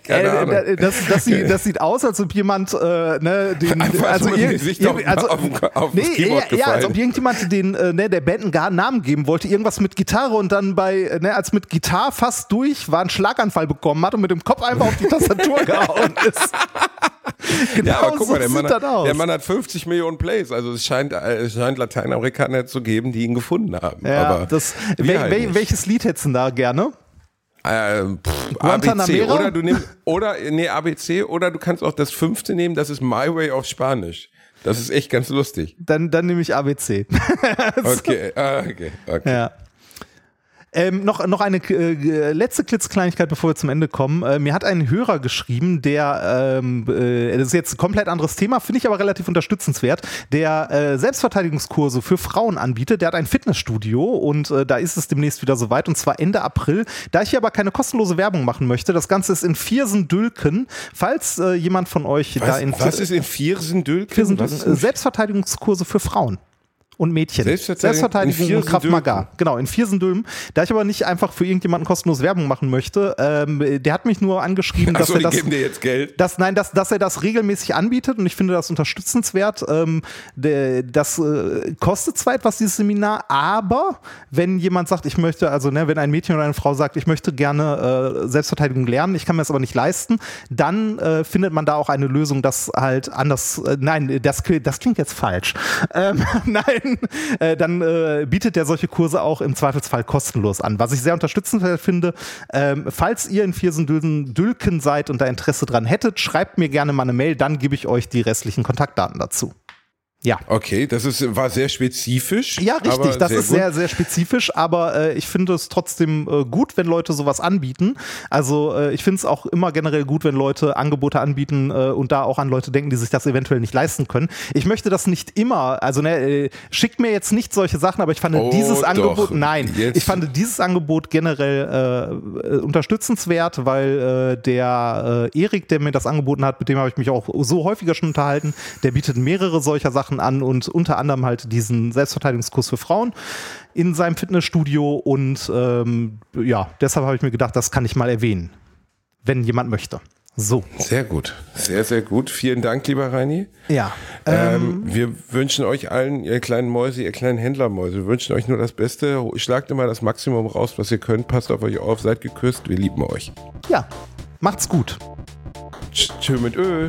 äh, das, das, sieht, das sieht aus, als ob jemand, äh, ne, den, Einfach also, so mit dem ir- Gesicht ir- auf- also auf- auf nee, Keyboard ja, ja, als ob irgendjemand den, äh, ne, der Band einen gar Namen geben wollte, irgendwas mit Gitarre und dann bei, äh, ne, als mit Gitarre fast durch war, einen Schlaganfall bekommen hat und mit dem Kopf einfach auf die Tastatur gehauen ist. Genau Ja, aber guck so mal, der sieht Mann, aus. der Mann hat 50 Millionen Plays. Also es scheint, äh, es scheint Lateinamerikaner zu geben, die ihn gefunden haben. Ja, aber das, wel, halt wel, welches Lied hättest du denn da gerne? Äh, pff, ABC oder du nimmst oder nee ABC oder du kannst auch das fünfte nehmen. Das ist My Way auf Spanisch. Das ist echt ganz lustig. Dann, dann nehme ich ABC. Okay, ah, okay, okay. ja. Ähm, noch, noch eine äh, letzte Klitzkleinigkeit, bevor wir zum Ende kommen. Äh, mir hat ein Hörer geschrieben, der, ähm, äh, das ist jetzt ein komplett anderes Thema, finde ich aber relativ unterstützenswert, der äh, Selbstverteidigungskurse für Frauen anbietet. Der hat ein Fitnessstudio und äh, da ist es demnächst wieder soweit und zwar Ende April. Da ich hier aber keine kostenlose Werbung machen möchte, das Ganze ist in Viersen-Dülken. Falls äh, jemand von euch da Was, in was ist in Viersendülken? Viersen, Was ist äh, in Selbstverteidigungskurse für Frauen. Und Mädchen. Selbstverteidigung Selbstverteidigung in und Krav Maga. Genau, in Viersendülpen. Da ich aber nicht einfach für irgendjemanden kostenlos Werbung machen möchte, ähm, der hat mich nur angeschrieben, dass Achso, er das. geben dir jetzt Geld. Das, nein, dass, dass er das regelmäßig anbietet und ich finde das unterstützenswert. Ähm, der, das äh, kostet zwar etwas, dieses Seminar, aber wenn jemand sagt, ich möchte, also ne, wenn ein Mädchen oder eine Frau sagt, ich möchte gerne äh, Selbstverteidigung lernen, ich kann mir das aber nicht leisten, dann äh, findet man da auch eine Lösung, das halt anders, äh, nein, das, das klingt jetzt falsch. Ähm, nein, äh, dann äh, bietet er solche Kurse auch im Zweifelsfall kostenlos an, was ich sehr unterstützenswert finde. Ähm, falls ihr in Viersen-Dülken seid und da Interesse dran hättet, schreibt mir gerne mal eine Mail, dann gebe ich euch die restlichen Kontaktdaten dazu. Ja. Okay, das ist, war sehr spezifisch. Ja, richtig, das sehr ist gut. sehr, sehr spezifisch, aber äh, ich finde es trotzdem äh, gut, wenn Leute sowas anbieten. Also äh, ich finde es auch immer generell gut, wenn Leute Angebote anbieten äh, und da auch an Leute denken, die sich das eventuell nicht leisten können. Ich möchte das nicht immer, also ne, äh, schickt mir jetzt nicht solche Sachen, aber ich fand Oh, dieses doch. Angebot, nein, Jetzt. ich fand dieses Angebot generell äh, äh, unterstützenswert, weil äh, der äh, Erik, der mir das angeboten hat, mit dem habe ich mich auch so häufiger schon unterhalten, der bietet mehrere solcher Sachen an und unter anderem halt diesen Selbstverteidigungskurs für Frauen in seinem Fitnessstudio und ähm, ja, deshalb habe ich mir gedacht, das kann ich mal erwähnen, wenn jemand möchte. So. Sehr gut. Sehr, sehr gut. Vielen Dank, lieber Reini. Ja. Ähm, wir wünschen euch allen, ihr kleinen Mäuse, ihr kleinen Händlermäuse, wir wünschen euch nur das Beste. Schlagt immer das Maximum raus, was ihr könnt. Passt auf euch auf, seid geküsst. Wir lieben euch. Ja. Macht's gut. Tschö mit Ö.